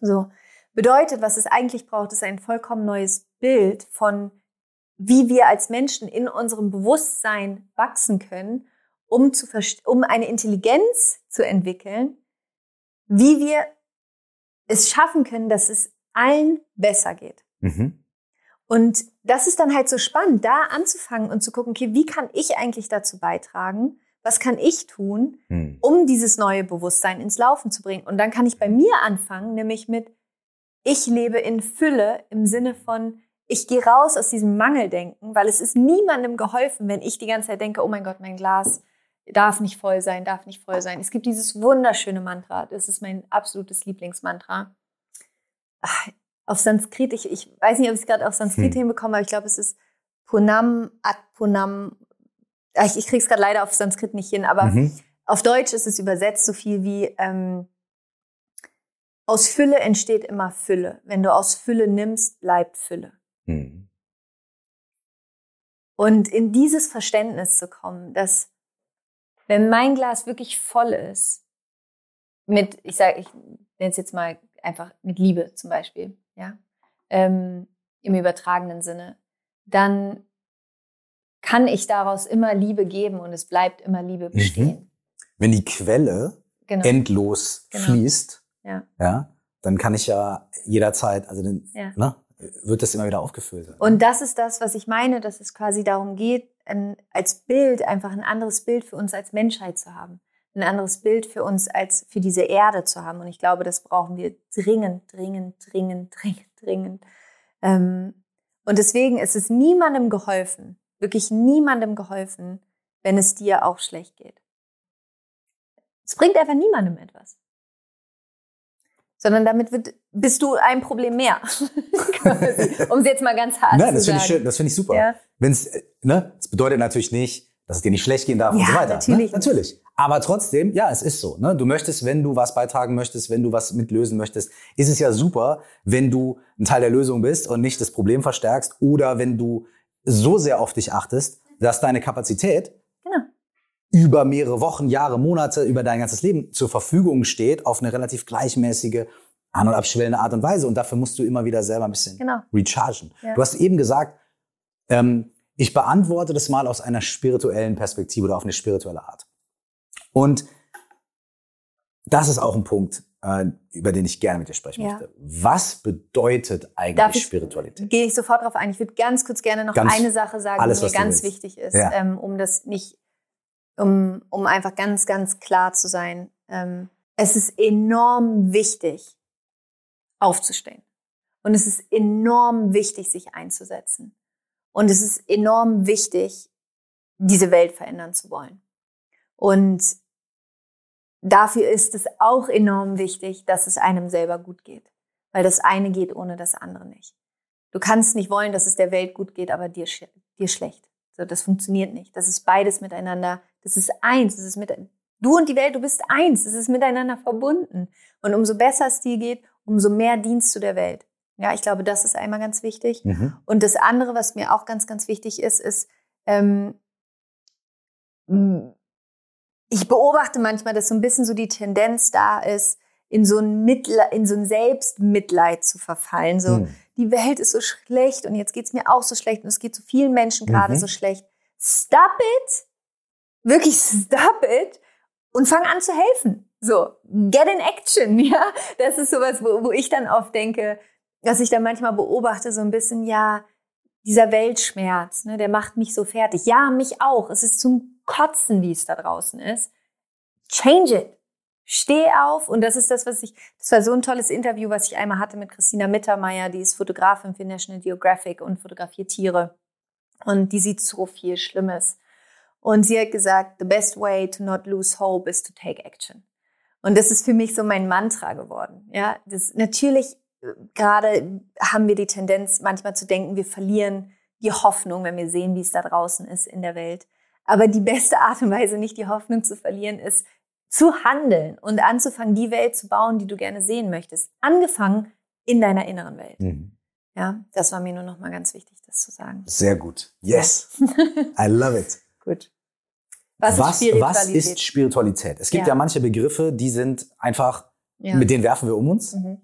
So bedeutet, was es eigentlich braucht, ist ein vollkommen neues Bild von, wie wir als Menschen in unserem Bewusstsein wachsen können, um zu um eine Intelligenz zu entwickeln, wie wir es schaffen können, dass es allen besser geht. Mhm. Und das ist dann halt so spannend, da anzufangen und zu gucken, okay, wie kann ich eigentlich dazu beitragen? Was kann ich tun, Mhm. um dieses neue Bewusstsein ins Laufen zu bringen? Und dann kann ich bei mir anfangen, nämlich mit, ich lebe in Fülle im Sinne von, ich gehe raus aus diesem Mangeldenken, weil es ist niemandem geholfen, wenn ich die ganze Zeit denke, oh mein Gott, mein Glas darf nicht voll sein, darf nicht voll sein. Es gibt dieses wunderschöne Mantra, das ist mein absolutes Lieblingsmantra. Ach, Auf Sanskrit, ich, ich weiß nicht, ob ich es gerade auf Sanskrit Hm. hinbekomme, aber ich glaube, es ist Punam ad Punam. Ah, Ich, ich kriege es gerade leider auf Sanskrit nicht hin, aber Mhm. auf Deutsch ist es übersetzt so viel wie ähm, aus Fülle entsteht immer Fülle. Wenn du aus Fülle nimmst, bleibt Fülle. Mhm. Und in dieses Verständnis zu kommen, dass wenn mein Glas wirklich voll ist, mit, ich sage, ich nenne es jetzt mal einfach mit Liebe zum Beispiel, ja, ähm, im übertragenen Sinne, dann kann ich daraus immer Liebe geben und es bleibt immer Liebe bestehen. Wenn die Quelle Genau. endlos Genau. fließt, Ja. ja, dann kann ich ja jederzeit, also dann, Ja. ne, wird das immer wieder aufgefüllt. sein. Und das ist das, was ich meine, dass es quasi darum geht, ein, als Bild einfach ein anderes Bild für uns als Menschheit zu haben. Ein anderes Bild für uns als für diese Erde zu haben. Und ich glaube, das brauchen wir dringend, dringend, dringend, dringend, dringend. Ähm, und deswegen ist es niemandem geholfen, wirklich niemandem geholfen, wenn es dir auch schlecht geht. Es bringt einfach niemandem etwas. Sondern damit wird, bist du ein Problem mehr. Um es jetzt mal ganz hart Nein, zu das finde sagen. ich schön, das finde ich super. Ja. Wenn's, äh, ne, das bedeutet natürlich nicht, dass es dir nicht schlecht gehen darf und Ja, so weiter. natürlich Ne? Natürlich. Aber trotzdem, ja, es ist so. Ne? Du möchtest, wenn du was beitragen möchtest, wenn du was mitlösen möchtest, ist es ja super, wenn du ein Teil der Lösung bist und nicht das Problem verstärkst oder wenn du so sehr auf dich achtest, dass deine Kapazität. Über mehrere Wochen, Jahre, Monate, über dein ganzes Leben zur Verfügung steht auf eine relativ gleichmäßige, an- und abschwellende Art und Weise. Und dafür musst du immer wieder selber ein bisschen Genau. rechargen. Ja. Du hast eben gesagt, ähm, ich beantworte das mal aus einer spirituellen Perspektive oder auf eine spirituelle Art. Und das ist auch ein Punkt, äh, über den ich gerne mit dir sprechen Ja. möchte. Was bedeutet eigentlich Darf ich- Spiritualität? Gehe ich sofort drauf ein. Ich würde ganz kurz gerne noch Ganz- eine Sache sagen, alles, die mir ganz wichtig ist, Ja. ähm, um das nicht, um, um einfach ganz, ganz klar zu sein. Ähm, es ist enorm wichtig, aufzustehen. Und es ist enorm wichtig, sich einzusetzen. Und es ist enorm wichtig, diese Welt verändern zu wollen. Und dafür ist es auch enorm wichtig, dass es einem selber gut geht. Weil das eine geht ohne das andere nicht. Du kannst nicht wollen, dass es der Welt gut geht, aber dir, dir schlecht. So, das funktioniert nicht. Das ist beides miteinander. Das ist eins. Das ist mit, du und die Welt, du bist eins. Es ist miteinander verbunden. Und umso besser es dir geht, umso mehr dienst du der Welt. Ja, ich glaube, das ist einmal ganz wichtig. Mhm. Und das andere, was mir auch ganz, ganz wichtig ist, ist, ähm, ich beobachte manchmal, dass so ein bisschen so die Tendenz da ist, in so ein Mitleid, in so ein Selbstmitleid zu verfallen. So, Mhm. die Welt ist so schlecht und jetzt geht's mir auch so schlecht und es geht so vielen Menschen gerade Mhm. so schlecht. Stop it! Wirklich stop it! Und fang an zu helfen. So, get in action, ja. Das ist sowas, wo, wo ich dann oft denke, dass ich dann manchmal beobachte, so ein bisschen, ja, dieser Weltschmerz, ne, der macht mich so fertig. Ja, mich auch. Es ist zum Kotzen, wie es da draußen ist. Change it. Steh auf. Und das ist das, was ich, das war so ein tolles Interview, was ich einmal hatte mit Christina Mittermeier, die ist Fotografin für National Geographic und fotografiert Tiere. Und die sieht so viel Schlimmes. Und sie hat gesagt, the best way to not lose hope is to take action. Und das ist für mich so mein Mantra geworden. Ja, das natürlich äh, gerade haben wir die Tendenz manchmal zu denken, wir verlieren die Hoffnung, wenn wir sehen, wie es da draußen ist in der Welt. Aber die beste Art und Weise, nicht die Hoffnung zu verlieren, ist zu handeln und anzufangen, die Welt zu bauen, die du gerne sehen möchtest. Angefangen in deiner inneren Welt. Mhm. Ja, das war mir nur noch mal ganz wichtig, das zu sagen. Sehr gut. Yes. I love it. Gut. Was, Was, ist was Spiritualität? ist Spiritualität? Es gibt ja. Ja. manche Begriffe, die sind einfach, ja. mit denen werfen wir um uns. Mhm.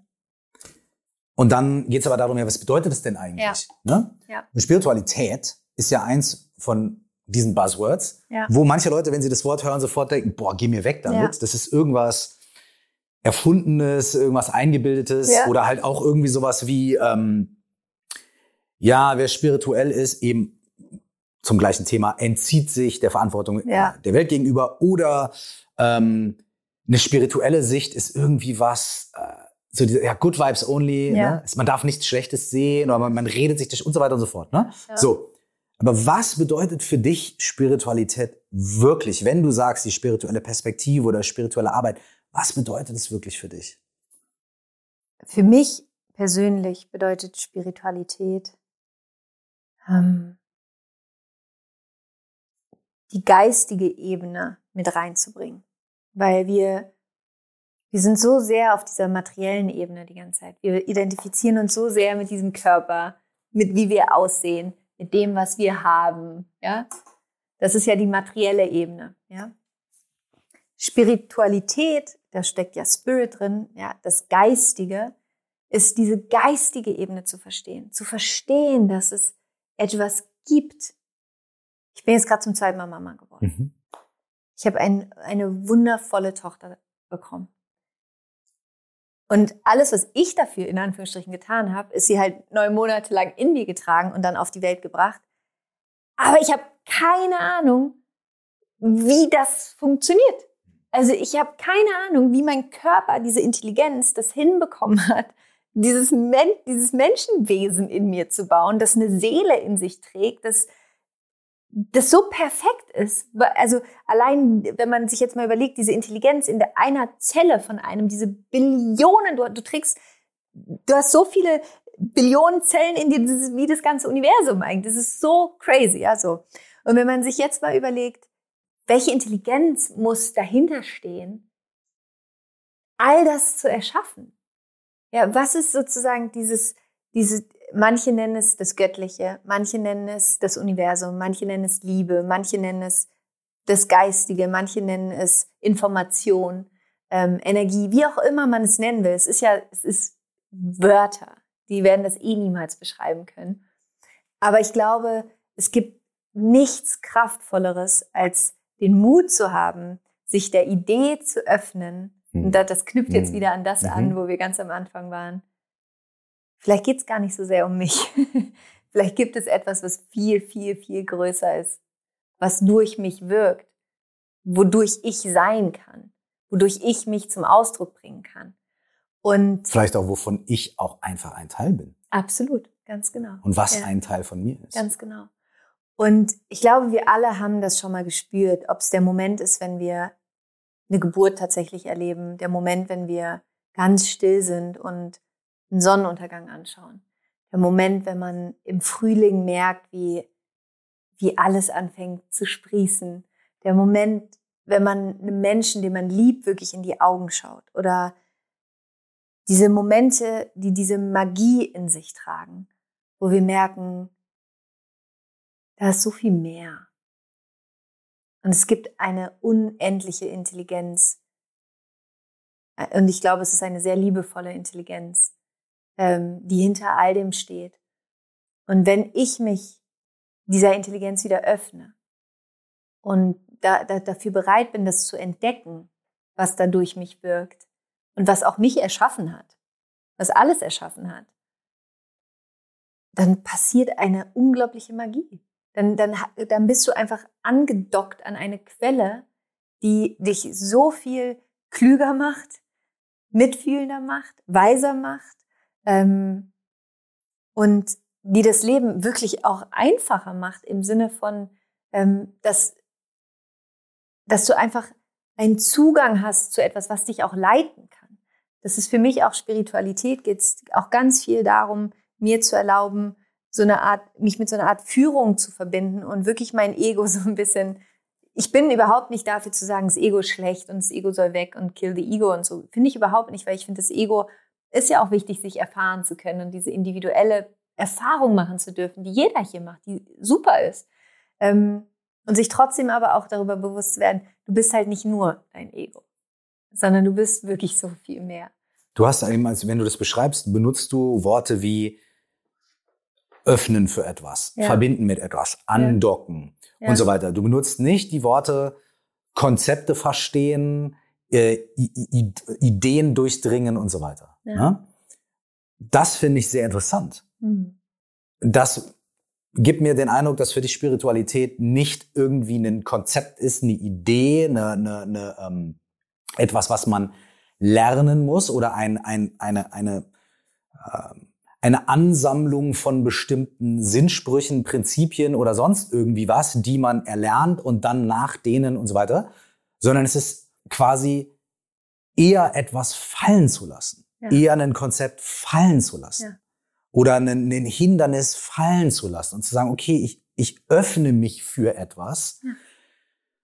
Und dann geht es aber darum, ja, was bedeutet das denn eigentlich? Ne? Ja. Und Spiritualität ist ja eins von diesen Buzzwords, Ja. wo manche Leute, wenn sie das Wort hören, sofort denken, boah, geh mir weg damit. Ja. Das ist irgendwas Erfundenes, irgendwas Eingebildetes Ja. oder halt auch irgendwie sowas wie, ähm, ja, wer spirituell ist, eben zum gleichen Thema, entzieht sich der Verantwortung Ja. der Welt gegenüber oder ähm, eine spirituelle Sicht ist irgendwie was, äh, so diese, ja, good vibes only, Ja. ne? man darf nichts Schlechtes sehen oder man, man redet sich das und so weiter und so fort. Ne? Ja. So, aber was bedeutet für dich Spiritualität wirklich, wenn du sagst, die spirituelle Perspektive oder spirituelle Arbeit, was bedeutet es wirklich für dich? Für mich persönlich bedeutet Spiritualität ähm, die geistige Ebene mit reinzubringen, weil wir wir sind so sehr auf dieser materiellen Ebene die ganze Zeit. Wir identifizieren uns so sehr mit diesem Körper, mit wie wir aussehen, mit dem, was wir haben. Ja, das ist ja die materielle Ebene. Ja, Spiritualität, da steckt ja Spirit drin, ja, das Geistige, ist diese geistige Ebene zu verstehen. Zu verstehen, dass es etwas gibt. Ich bin jetzt gerade zum zweiten Mal Mama geworden. Mhm. Ich habe ein, eine wundervolle Tochter bekommen. Und alles, was ich dafür in Anführungsstrichen getan habe, ist sie halt neun Monate lang in mir getragen und dann auf die Welt gebracht. Aber ich habe keine Ahnung, wie das funktioniert. Also ich habe keine Ahnung, wie mein Körper, diese Intelligenz das hinbekommen hat, dieses, Men dieses Menschenwesen in mir zu bauen, das eine Seele in sich trägt, das, das so perfekt ist. Also allein, wenn man sich jetzt mal überlegt, diese Intelligenz in der einer Zelle von einem, diese Billionen, du, du trägst, du hast so viele Billionen Zellen in dir, das ist wie das ganze Universum eigentlich. Das ist so crazy, ja so. Und wenn man sich jetzt mal überlegt, welche Intelligenz muss dahinter stehen, all das zu erschaffen? Ja, was ist sozusagen dieses, diese, manche nennen es das Göttliche, manche nennen es das Universum, manche nennen es Liebe, manche nennen es das Geistige, manche nennen es Information, ähm, Energie, wie auch immer man es nennen will. Es ist ja, es ist Wörter, die werden das eh niemals beschreiben können. Aber ich glaube, es gibt nichts Kraftvolleres, als den Mut zu haben, sich der Idee zu öffnen. Und das, das knüpft jetzt Mhm. wieder an das Mhm. an, wo wir ganz am Anfang waren. Vielleicht geht es gar nicht so sehr um mich. Vielleicht gibt es etwas, was viel, viel, viel größer ist, was durch mich wirkt, wodurch ich sein kann, wodurch ich mich zum Ausdruck bringen kann. Und Vielleicht auch, wovon ich auch einfach ein Teil bin. absolut, ganz genau. Und was Ja. ein Teil von mir ist. Ganz genau. Und ich glaube, wir alle haben das schon mal gespürt, ob es der Moment ist, wenn wir eine Geburt tatsächlich erleben, der Moment, wenn wir ganz still sind und einen Sonnenuntergang anschauen. Der Moment, wenn man im Frühling merkt, wie, wie alles anfängt zu sprießen. Der Moment, wenn man einem Menschen, den man liebt, wirklich in die Augen schaut. Oder diese Momente, die diese Magie in sich tragen, wo wir merken, da ist so viel mehr. Und es gibt eine unendliche Intelligenz Und ich glaube, es ist eine sehr liebevolle Intelligenz, ähm, die hinter all dem steht. Und wenn ich mich dieser Intelligenz wieder öffne und da, da, dafür bereit bin, das zu entdecken, was da durch mich wirkt und was auch mich erschaffen hat, was alles erschaffen hat, dann passiert eine unglaubliche Magie. Dann, dann, dann bist du einfach angedockt an eine Quelle, die dich so viel klüger macht, mitfühlender macht, weiser macht ähm, und die das Leben wirklich auch einfacher macht im Sinne von, ähm, dass, dass du einfach einen Zugang hast zu etwas, was dich auch leiten kann. Das ist für mich auch Spiritualität, geht es auch ganz viel darum, mir zu erlauben, so eine Art, mich mit so einer Art Führung zu verbinden und wirklich mein Ego so ein bisschen, ich bin überhaupt nicht dafür zu sagen, das Ego ist schlecht und das Ego soll weg und kill the ego und so. Finde ich überhaupt nicht, weil ich finde, das Ego ist ja auch wichtig, sich erfahren zu können und diese individuelle Erfahrung machen zu dürfen, die jeder hier macht, die super ist. Ähm, und sich trotzdem aber auch darüber bewusst zu werden, du bist halt nicht nur dein Ego, sondern du bist wirklich so viel mehr. Du hast eben, also wenn du das beschreibst, benutzt du Worte wie öffnen für etwas, ja. verbinden mit etwas, andocken ja. und so weiter. Du benutzt nicht die Worte Konzepte verstehen, äh, Ideen durchdringen und so weiter. Ja. Ne? Das finde ich sehr interessant. Mhm. Das gibt mir den Eindruck, dass für dich Spiritualität nicht irgendwie ein Konzept ist, eine Idee, eine, eine, eine ähm, etwas, was man lernen muss oder ein, ein, eine, eine, äh, eine Ansammlung von bestimmten Sinnsprüchen, Prinzipien oder sonst irgendwie was, die man erlernt und dann nach denen und so weiter, sondern es ist quasi eher etwas fallen zu lassen, ja. eher ein Konzept fallen zu lassen. Ja oder ein, ein Hindernis fallen zu lassen und zu sagen, okay, ich, ich öffne mich für etwas, ja.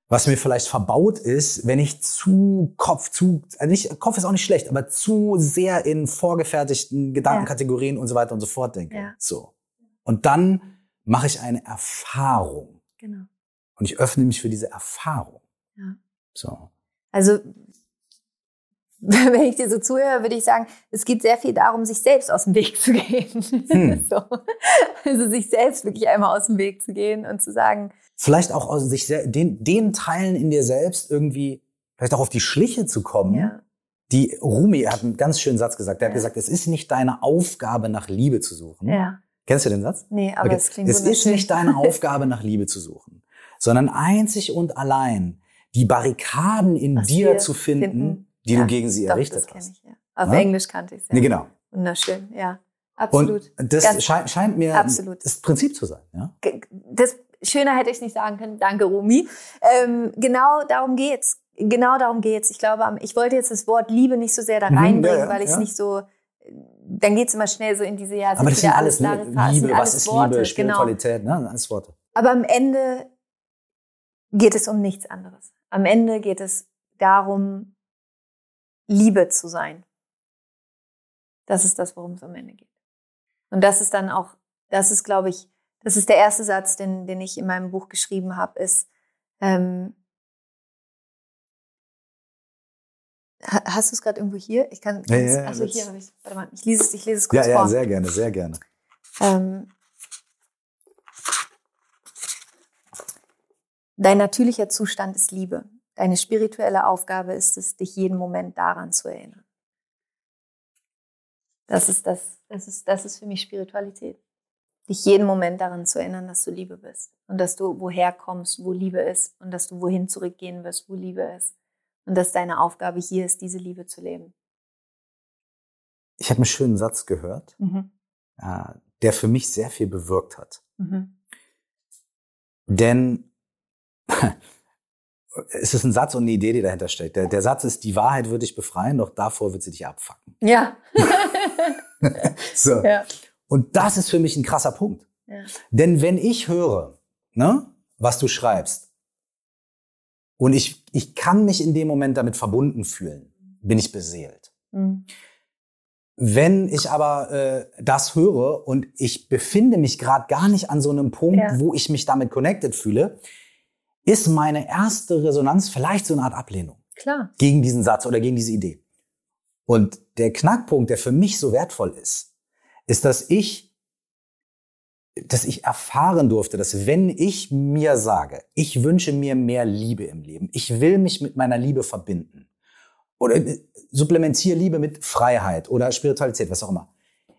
was mir vielleicht verbaut ist, wenn ich zu Kopf, zu, also nicht, Kopf ist auch nicht schlecht, aber zu sehr in vorgefertigten Gedankenkategorien und so weiter und so fort denke. So. Und dann mache ich eine Erfahrung. Genau. Und ich öffne mich für diese Erfahrung. Ja. So. Also wenn ich dir so zuhöre, würde ich sagen, es geht sehr viel darum, sich selbst aus dem Weg zu gehen. Hm. so. Also sich selbst wirklich einmal aus dem Weg zu gehen und zu sagen. Vielleicht auch aus sich den, den Teilen in dir selbst irgendwie, vielleicht auch auf die Schliche zu kommen. Ja. Die Rumi hat einen ganz schönen Satz gesagt. Der ja. hat gesagt, es ist nicht deine Aufgabe, nach Liebe zu suchen. Ja. Kennst du den Satz? Nee, aber okay. es klingt Es ist nicht deine Aufgabe, nach Liebe zu suchen, sondern einzig und allein die Barrikaden in Was dir zu finden, finden die ja, du gegen sie doch, errichtet das hast. Ich, ja. Auf ja? Englisch kannte ich es. Ja. Nee, genau. Wunderschön, ja. Absolut. Und das Ganz scheint, scheint mir absolut. das Prinzip zu sein. Ja? Das schöner hätte ich nicht sagen können. Danke, Rumi. Ähm, genau darum geht's. Genau darum geht's. Ich glaube, ich wollte jetzt das Wort Liebe nicht so sehr da mhm, reinbringen, ja, weil ich es nicht so dann geht's immer schnell so in diese ja, aber das sind alles, alles ne? Liebe, was ist Worte, Liebe, genau. Spiritualität, genau. ne? Alles Worte. Aber am Ende geht es um nichts anderes. Am Ende geht es darum, Liebe zu sein. Das ist das, worum es am Ende geht. Und das ist dann auch, das ist, glaube ich, das ist der erste Satz, den, den ich in meinem Buch geschrieben habe, ist, ähm, Hast du es gerade irgendwo hier? Ich kann. kann ja, ja, also hier habe ich. Warte mal, ich lese es, ich lese es kurz ja, vor. Ja, sehr gerne, sehr gerne. Ähm, dein natürlicher Zustand ist Liebe. Deine spirituelle Aufgabe ist es, dich jeden Moment daran zu erinnern. Das ist das, das ist, das ist für mich Spiritualität. Dich jeden Moment daran zu erinnern, dass du Liebe bist und dass du woher kommst, wo Liebe ist und dass du wohin zurückgehen wirst, wo Liebe ist und dass deine Aufgabe hier ist, diese Liebe zu leben. Ich habe einen schönen Satz gehört, mhm. der für mich sehr viel bewirkt hat. Mhm. Denn es ist ein Satz und eine Idee, die dahinter steckt. Der, der Satz ist, die Wahrheit wird dich befreien, doch davor wird sie dich abfacken. Ja. so. Ja. Und das ist für mich ein krasser Punkt. Ja. Denn wenn ich höre, ne, was du schreibst, und ich, ich kann mich in dem Moment damit verbunden fühlen, bin ich beseelt. Mhm. Wenn ich aber äh, das höre und ich befinde mich gerade gar nicht an so einem Punkt, ja. wo ich mich damit connected fühle, ist meine erste Resonanz vielleicht so eine Art Ablehnung. Klar. Gegen diesen Satz oder gegen diese Idee. Und der Knackpunkt, der für mich so wertvoll ist, ist, dass ich, dass ich erfahren durfte, dass wenn ich mir sage, ich wünsche mir mehr Liebe im Leben, ich will mich mit meiner Liebe verbinden oder äh, supplementiere Liebe mit Freiheit oder Spiritualität, was auch immer,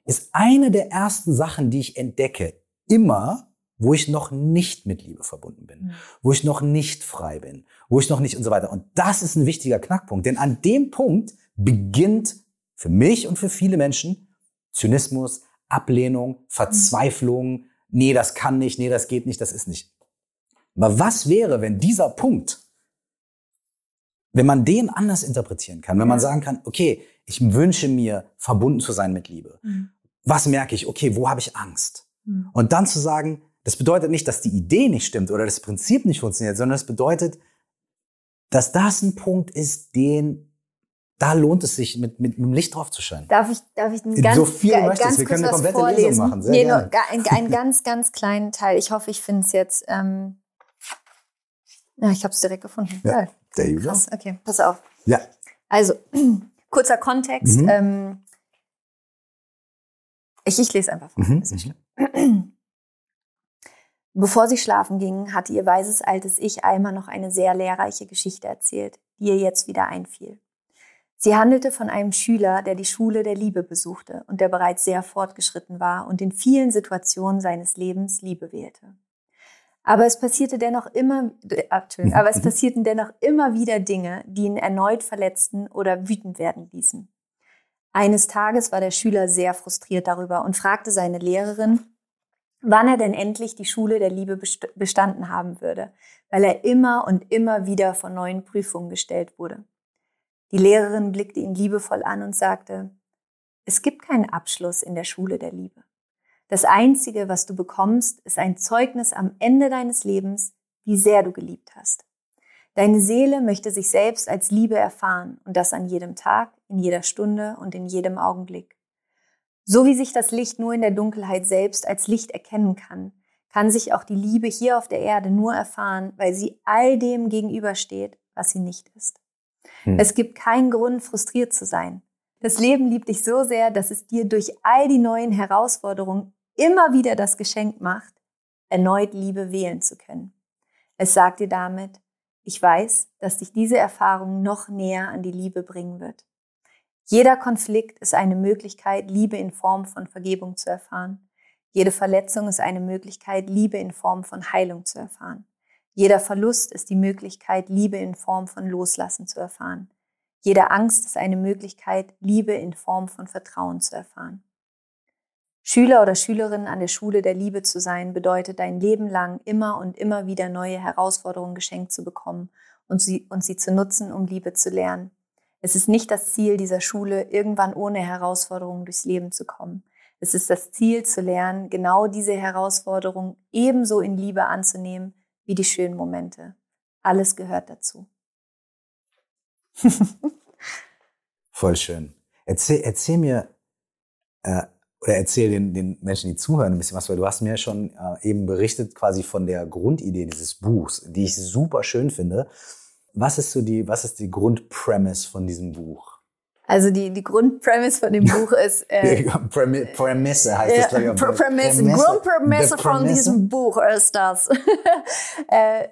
ist eine der ersten Sachen, die ich entdecke, immer, wo ich noch nicht mit Liebe verbunden bin, mhm. wo ich noch nicht frei bin, wo ich noch nicht und so weiter. Und das ist ein wichtiger Knackpunkt, denn an dem Punkt beginnt für mich und für viele Menschen Zynismus, Ablehnung, Verzweiflung, nee, das kann nicht, nee, das geht nicht, das ist nicht. Aber was wäre, wenn dieser Punkt, wenn man den anders interpretieren kann, wenn man sagen kann, okay, ich wünsche mir, verbunden zu sein mit Liebe. Mhm. Was merke ich? Okay, wo habe ich Angst? Mhm. Und dann zu sagen, das bedeutet nicht, dass die Idee nicht stimmt oder das Prinzip nicht funktioniert, sondern es das bedeutet, dass das ein Punkt ist, den da lohnt es sich, mit, mit, mit dem Licht drauf zu scheinen. Darf ich, darf ich einen ganz, so viel ganz, ganz Wir können eine komplette vorlesen? Lesung machen. Sehr nee, nur einen, einen ganz, ganz kleinen Teil. Ich hoffe, ich finde es jetzt. Ähm, ja, ich habe es direkt gefunden. Ja, Geil. There you Krass. Okay, pass auf. Ja. Also, kurzer Kontext. Mhm. Ähm, ich, ich lese einfach vor. Mhm. Bevor sie schlafen gingen, hatte ihr weises altes Ich Alma noch eine sehr lehrreiche Geschichte erzählt, die ihr jetzt wieder einfiel. Sie handelte von einem Schüler, der die Schule der Liebe besuchte und der bereits sehr fortgeschritten war und in vielen Situationen seines Lebens Liebe wählte. Aber es passierte dennoch immer, äh, aber es passierten dennoch immer wieder Dinge, die ihn erneut verletzten oder wütend werden ließen. Eines Tages war der Schüler sehr frustriert darüber und fragte seine Lehrerin, wann er denn endlich die Schule der Liebe bestanden haben würde, weil er immer und immer wieder vor neuen Prüfungen gestellt wurde. Die Lehrerin blickte ihn liebevoll an und sagte, es gibt keinen Abschluss in der Schule der Liebe. Das Einzige, was du bekommst, ist ein Zeugnis am Ende deines Lebens, wie sehr du geliebt hast. Deine Seele möchte sich selbst als Liebe erfahren und das an jedem Tag, in jeder Stunde und in jedem Augenblick. So wie sich das Licht nur in der Dunkelheit selbst als Licht erkennen kann, kann sich auch die Liebe hier auf der Erde nur erfahren, weil sie all dem gegenübersteht, was sie nicht ist. Hm. Es gibt keinen Grund, frustriert zu sein. Das Leben liebt dich so sehr, dass es dir durch all die neuen Herausforderungen immer wieder das Geschenk macht, erneut Liebe wählen zu können. Es sagt dir damit, ich weiß, dass dich diese Erfahrung noch näher an die Liebe bringen wird. Jeder Konflikt ist eine Möglichkeit, Liebe in Form von Vergebung zu erfahren. Jede Verletzung ist eine Möglichkeit, Liebe in Form von Heilung zu erfahren. Jeder Verlust ist die Möglichkeit, Liebe in Form von Loslassen zu erfahren. Jede Angst ist eine Möglichkeit, Liebe in Form von Vertrauen zu erfahren. Schüler oder Schülerin an der Schule der Liebe zu sein, bedeutet dein Leben lang immer und immer wieder neue Herausforderungen geschenkt zu bekommen und sie, und sie zu nutzen, um Liebe zu lernen. Es ist nicht das Ziel dieser Schule, irgendwann ohne Herausforderungen durchs Leben zu kommen. Es ist das Ziel zu lernen, genau diese Herausforderungen ebenso in Liebe anzunehmen wie die schönen Momente. Alles gehört dazu. Voll schön. Erzähl, erzähl mir äh, oder erzähl den, den Menschen, die zuhören, ein bisschen was, weil du hast mir schon äh, eben berichtet quasi von der Grundidee dieses Buchs, die ich super schön finde. Was ist so die, was ist die Grundpremise von diesem Buch? Also die, die Grundpremise von dem Buch ist... Äh, Prämisse heißt das, glaube ich. Prämisse, Grundprämisse von diesem Buch ist das. äh,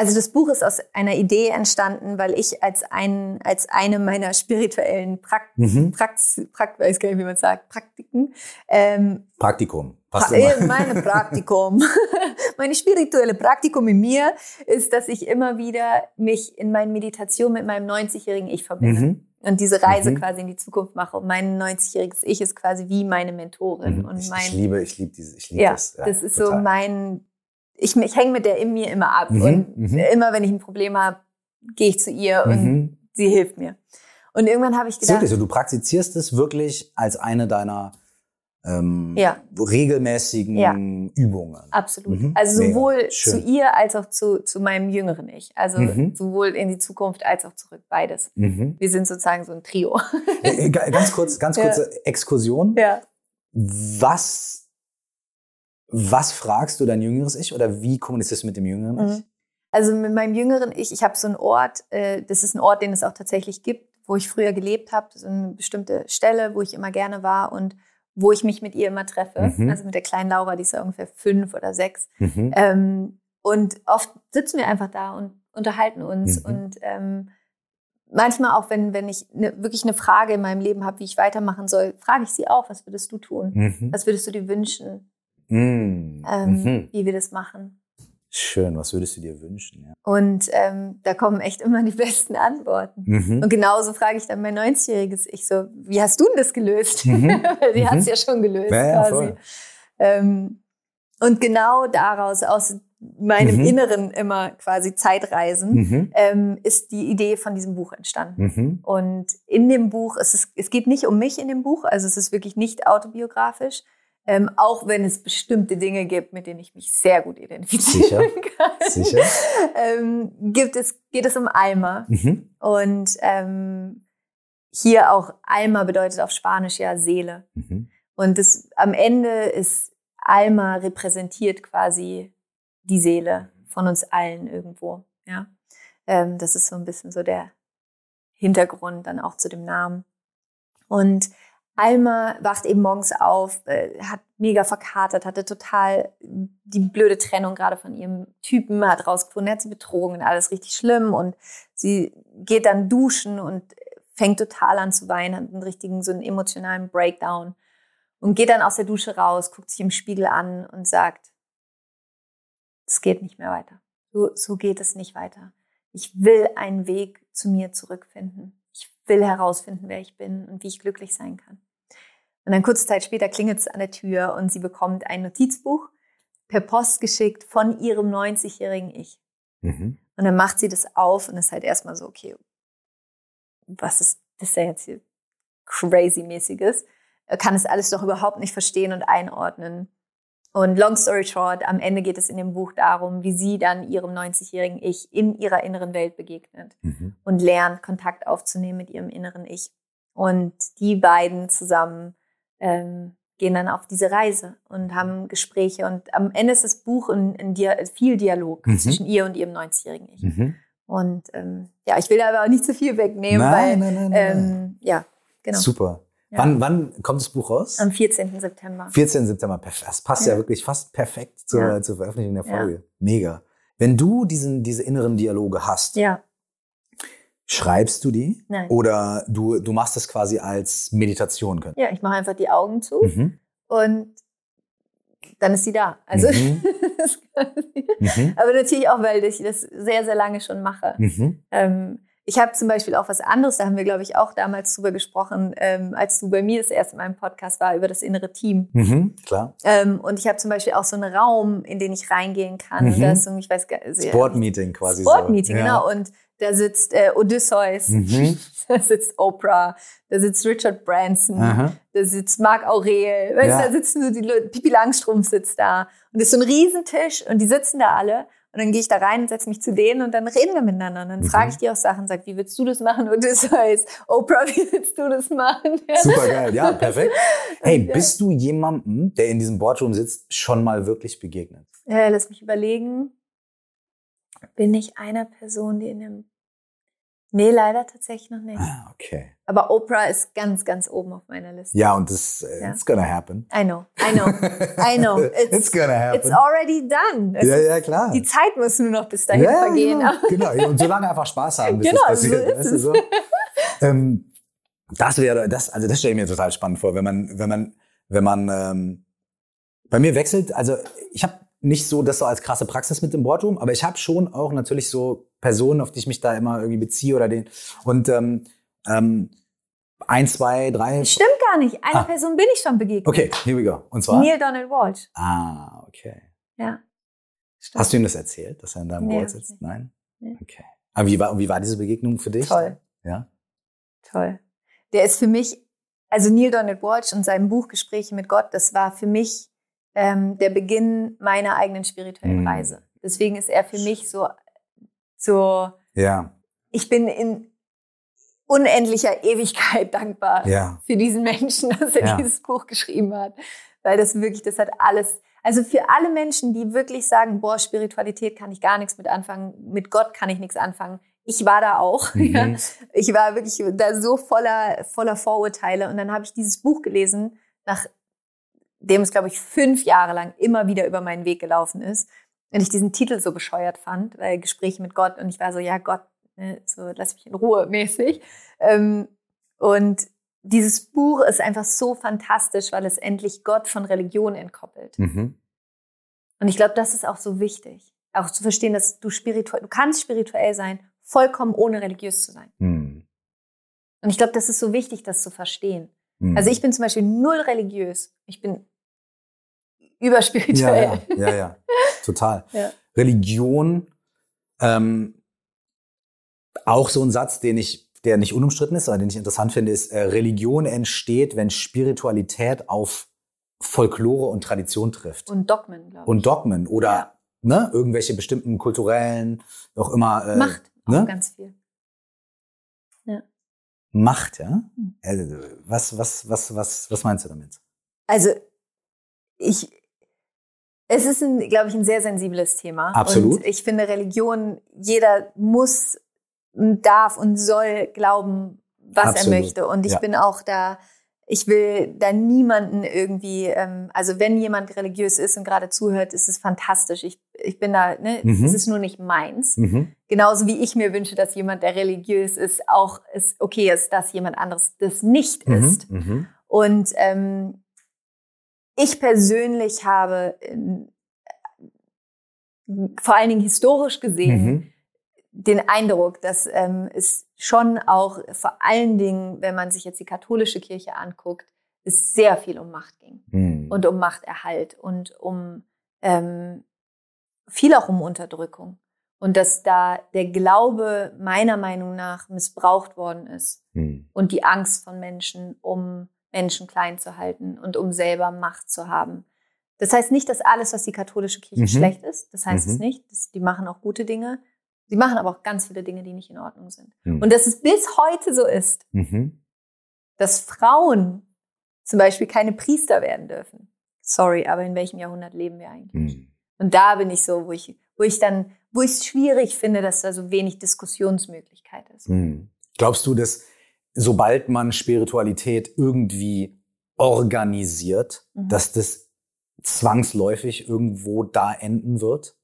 also das Buch ist aus einer Idee entstanden, weil ich als ein, als eine meiner spirituellen Prakt, mhm. Prax, Prakt, weiß gar nicht, wie man sagt, Praktiken. Ähm, Praktikum. Passt immer. Meine Praktikum, meine spirituelle Praktikum in mir ist, dass ich immer wieder mich in meinen Meditationen mit meinem 90-jährigen Ich verbinde. Mhm. Und diese Reise mhm. quasi in die Zukunft mache. Und mein 90-jähriges Ich ist quasi wie meine Mentorin. Mhm. Und ich, mein, ich liebe, ich liebe diese, ich liebe ja, das. Ja, das ist total. so mein ich, ich hänge mit der in mir immer ab. Mhm, und mhm. immer wenn ich ein Problem habe, gehe ich zu ihr und mhm. sie hilft mir. Und irgendwann habe ich gedacht. Wirklich so, du praktizierst es wirklich als eine deiner ähm, ja. regelmäßigen ja. Übungen. Absolut. Mhm. Also sowohl zu ihr als auch zu, zu meinem jüngeren Ich. Also mhm. sowohl in die Zukunft als auch zurück. Beides. Mhm. Wir sind sozusagen so ein Trio. Äh, äh, ganz kurz, ganz kurze ja. Exkursion. Ja. Was was fragst du dein jüngeres Ich oder wie kommunizierst du mit dem jüngeren Ich? Mhm. Also mit meinem jüngeren Ich, ich habe so einen Ort, äh, das ist ein Ort, den es auch tatsächlich gibt, wo ich früher gelebt habe, so eine bestimmte Stelle, wo ich immer gerne war und wo ich mich mit ihr immer treffe. Mhm. Also mit der kleinen Laura, die ist ja ungefähr fünf oder sechs. Mhm. Ähm, und oft sitzen wir einfach da und unterhalten uns. Mhm. Und ähm, manchmal auch, wenn, wenn ich ne, wirklich eine Frage in meinem Leben habe, wie ich weitermachen soll, frage ich sie auch, was würdest du tun? Mhm. Was würdest du dir wünschen, Mhm. ähm, Mhm. wie wir das machen? Schön, was würdest du dir wünschen? Ja. Und ähm, da kommen echt immer die besten Antworten. Mhm. Und genauso frage ich dann mein 90-jähriges Ich so, wie hast du denn das gelöst? Mhm. Die Mhm. hat es ja schon gelöst Ja, quasi. Ähm, und genau daraus, aus meinem Mhm. Inneren immer quasi Zeitreisen, Mhm. ähm, ist die Idee von diesem Buch entstanden. Mhm. Und in dem Buch, es, ist, es geht nicht um mich in dem Buch, also es ist wirklich nicht autobiografisch, ähm, auch wenn es bestimmte Dinge gibt, mit denen ich mich sehr gut identifizieren kann. Sicher? ähm, gibt es, geht es um Alma. Mhm. Und ähm, hier auch Alma bedeutet auf Spanisch ja Seele. Mhm. Und das, am Ende ist Alma repräsentiert quasi die Seele von uns allen irgendwo. Ja, ähm, das ist so ein bisschen so der Hintergrund dann auch zu dem Namen. Und Alma wacht eben morgens auf, äh, hat mega verkatert, hatte total die blöde Trennung gerade von ihrem Typen, hat rausgefunden, er hat sie betrogen, alles richtig schlimm und sie geht dann duschen und fängt total an zu weinen, hat einen richtigen so einen emotionalen Breakdown und geht dann aus der Dusche raus, guckt sich im Spiegel an und sagt, es geht nicht mehr weiter. So, so geht es nicht weiter. Ich will einen Weg zu mir zurückfinden. Ich will herausfinden, wer ich bin und wie ich glücklich sein kann. Und dann kurze Zeit später klingelt es an der Tür und sie bekommt ein Notizbuch per Post geschickt von ihrem 90-jährigen Ich. Mhm. Und dann macht sie das auf und ist halt erstmal so, okay, was ist das denn jetzt hier crazy-mäßiges? Äh, Kann es alles doch überhaupt nicht verstehen und einordnen. Und long story short, am Ende geht es in dem Buch darum, wie sie dann ihrem 90-jährigen Ich in ihrer inneren Welt begegnet Mhm. und lernt, Kontakt aufzunehmen mit ihrem inneren Ich. Und die beiden zusammen ähm, gehen dann auf diese Reise und haben Gespräche. Und am Ende ist das Buch ein, ein Dia viel Dialog Mhm. zwischen ihr und ihrem 90-jährigen Ich. Mhm. Und ähm, ja, ich will da aber auch nicht zu viel wegnehmen, Nein, weil nein, nein, nein, ähm, ja, genau. Super. Ja. Wann, wann kommt das Buch raus? Am 14. September. 14. September. Das passt ja, Ja. wirklich fast perfekt zur, Ja. zur Veröffentlichung der. Folge. Mega. Wenn du diesen, diese inneren Dialoge hast, Ja, schreibst du die? Nein. Oder du, du machst das quasi als Meditation? Können? ja, ich mache einfach die Augen zu Mhm. und dann ist sie da. Also, Mhm. Mhm. aber natürlich auch, weil ich das sehr, sehr lange schon mache. Mhm. Ähm, ich habe zum Beispiel auch was anderes, da haben wir, glaube ich, auch damals drüber gesprochen, ähm, als du bei mir das erste Mal im Podcast war, über das innere Team. Mhm. Klar. Ähm, und ich habe zum Beispiel auch so einen Raum, in den ich reingehen kann. Mhm. Da ist so, ein- ich weiß. Sportmeeting quasi. Sportmeeting, so. genau. Und da sitzt äh, Odysseus, Mhm. da sitzt Oprah, da sitzt Richard Branson, Aha. da sitzt Marc Aurel, weißt, Ja. du, da sitzen so die Leute, Pippi Langstrumpf sitzt da. Und das ist so ein Riesentisch und die sitzen da alle. Und dann gehe ich da rein und setze mich zu denen und dann reden wir miteinander. Und dann Mhm. frage ich die auch Sachen, sag, wie willst du das machen? Und das heißt, Oprah, wie willst du das machen? Super geil. Ja, perfekt. Hey, bist du jemandem, der in diesem Boardroom sitzt, schon mal wirklich begegnet? Äh, lass mich überlegen. Bin ich einer Person, die in dem... Nee, leider tatsächlich noch nicht. Ah, okay. Aber Oprah ist ganz, ganz oben auf meiner Liste. Ja, und das, äh, Ja. it's gonna happen. I know, I know, I know. It's, It's gonna happen. it's already done. Es ja, ja, klar. Die Zeit muss nur noch bis dahin ja, vergehen. Genau, genau. Und solange einfach Spaß haben, bis Genau, es so passiert. ist weißt du, so. ähm, das wäre, das, also das stelle ich mir total spannend vor, wenn man, wenn man, wenn man, ähm, bei mir wechselt, also ich habe nicht so das so als krasse Praxis mit dem Boardroom, aber ich habe schon auch natürlich so Personen, auf die ich mich da immer irgendwie beziehe oder den und ähm, ähm, ein, zwei, drei. Stimmt gar nicht. Einer Ah. Person bin ich schon begegnet. Okay, here we go. Und zwar? Neil Donald Walsh. Ah, okay. Ja. Stimmt. Hast du ihm das erzählt, dass er in deinem Nee, Board sitzt? nicht. Nein? Nee. Okay. Aber wie war, wie war diese Begegnung für dich? Toll. Ja. Toll. Der ist für mich, also Neil Donald Walsh und sein Buch Gespräche mit Gott, das war für mich ähm, der Beginn meiner eigenen spirituellen Mm. Reise. Deswegen ist er für mich so, so, Ja. ich bin in unendlicher Ewigkeit dankbar Ja. für diesen Menschen, dass er Ja. dieses Buch geschrieben hat. Weil das wirklich, das hat alles, also für alle Menschen, die wirklich sagen, boah, Spiritualität kann ich gar nichts mit anfangen, mit Gott kann ich nichts anfangen. ich war da auch. Mhm. Ja. Ich war wirklich da so voller, voller Vorurteile. Und dann habe ich dieses Buch gelesen, nachdem es, glaube ich, fünf Jahre lang immer wieder über meinen Weg gelaufen ist. Und ich diesen Titel so bescheuert fand, weil Gespräche mit Gott. Und ich war so, ja Gott, ne, so lass mich in Ruhe mäßig. Ähm, und dieses Buch ist einfach so fantastisch, weil es endlich Gott von Religion entkoppelt. Mhm. Und ich glaube, das ist auch so wichtig. Auch zu verstehen, dass du spirituell, du kannst spirituell sein, vollkommen ohne religiös zu sein. Mhm. Und ich glaube, das ist so wichtig, das zu verstehen. Mhm. Also ich bin zum Beispiel null religiös. Ich bin überspirituell. Ja, ja, ja, ja. total. Ja. Religion, ähm, auch so ein Satz, den ich, der nicht unumstritten ist, aber den ich interessant finde, ist, äh, Religion entsteht, wenn Spiritualität auf Folklore und Tradition trifft. Und Dogmen, glaube ich. Und Dogmen oder Ja. ne, irgendwelche bestimmten kulturellen, auch immer. Äh, Macht auch ne? ganz viel. Macht, ja? Hm. Äh, was, was, was, was, was meinst du damit? Also ich, es ist, ein, glaube ich, ein sehr sensibles Thema. Absolut. Und ich finde Religion, jeder muss, darf und soll glauben, was Absolut. er möchte. Und ich Ja. bin auch da, ich will da niemanden irgendwie, ähm, also wenn jemand religiös ist und gerade zuhört, ist es fantastisch. Ich, ich bin da, ne, Mhm. es ist nur nicht meins. Mhm. Genauso wie ich mir wünsche, dass jemand, der religiös ist, auch ist okay ist, dass jemand anderes das nicht ist. Mhm. Mhm. Und ähm, ich persönlich habe in, vor allen Dingen historisch gesehen Mhm. Den Eindruck, dass ähm, es schon auch vor allen Dingen, wenn man sich jetzt die katholische Kirche anguckt, es sehr viel um Macht ging Mhm. und um Machterhalt und um ähm, viel auch um Unterdrückung. Und dass da der Glaube meiner Meinung nach missbraucht worden ist Mhm. und die Angst von Menschen, um Menschen klein zu halten und um selber Macht zu haben. Das heißt nicht, dass alles, was die katholische Kirche Mhm. schlecht ist. Das heißt Mhm. es nicht. Das, die machen auch gute Dinge. Sie machen aber auch ganz viele Dinge, die nicht in Ordnung sind. Mhm. Und dass es bis heute so ist, Mhm. dass Frauen zum Beispiel keine Priester werden dürfen. Sorry, aber in welchem Jahrhundert leben wir eigentlich? Mhm. Und da bin ich so, wo ich, wo ich dann, wo ich es schwierig finde, dass da so wenig Diskussionsmöglichkeit ist. Mhm. Glaubst du, dass sobald man Spiritualität irgendwie organisiert, Mhm. dass das zwangsläufig irgendwo da enden wird?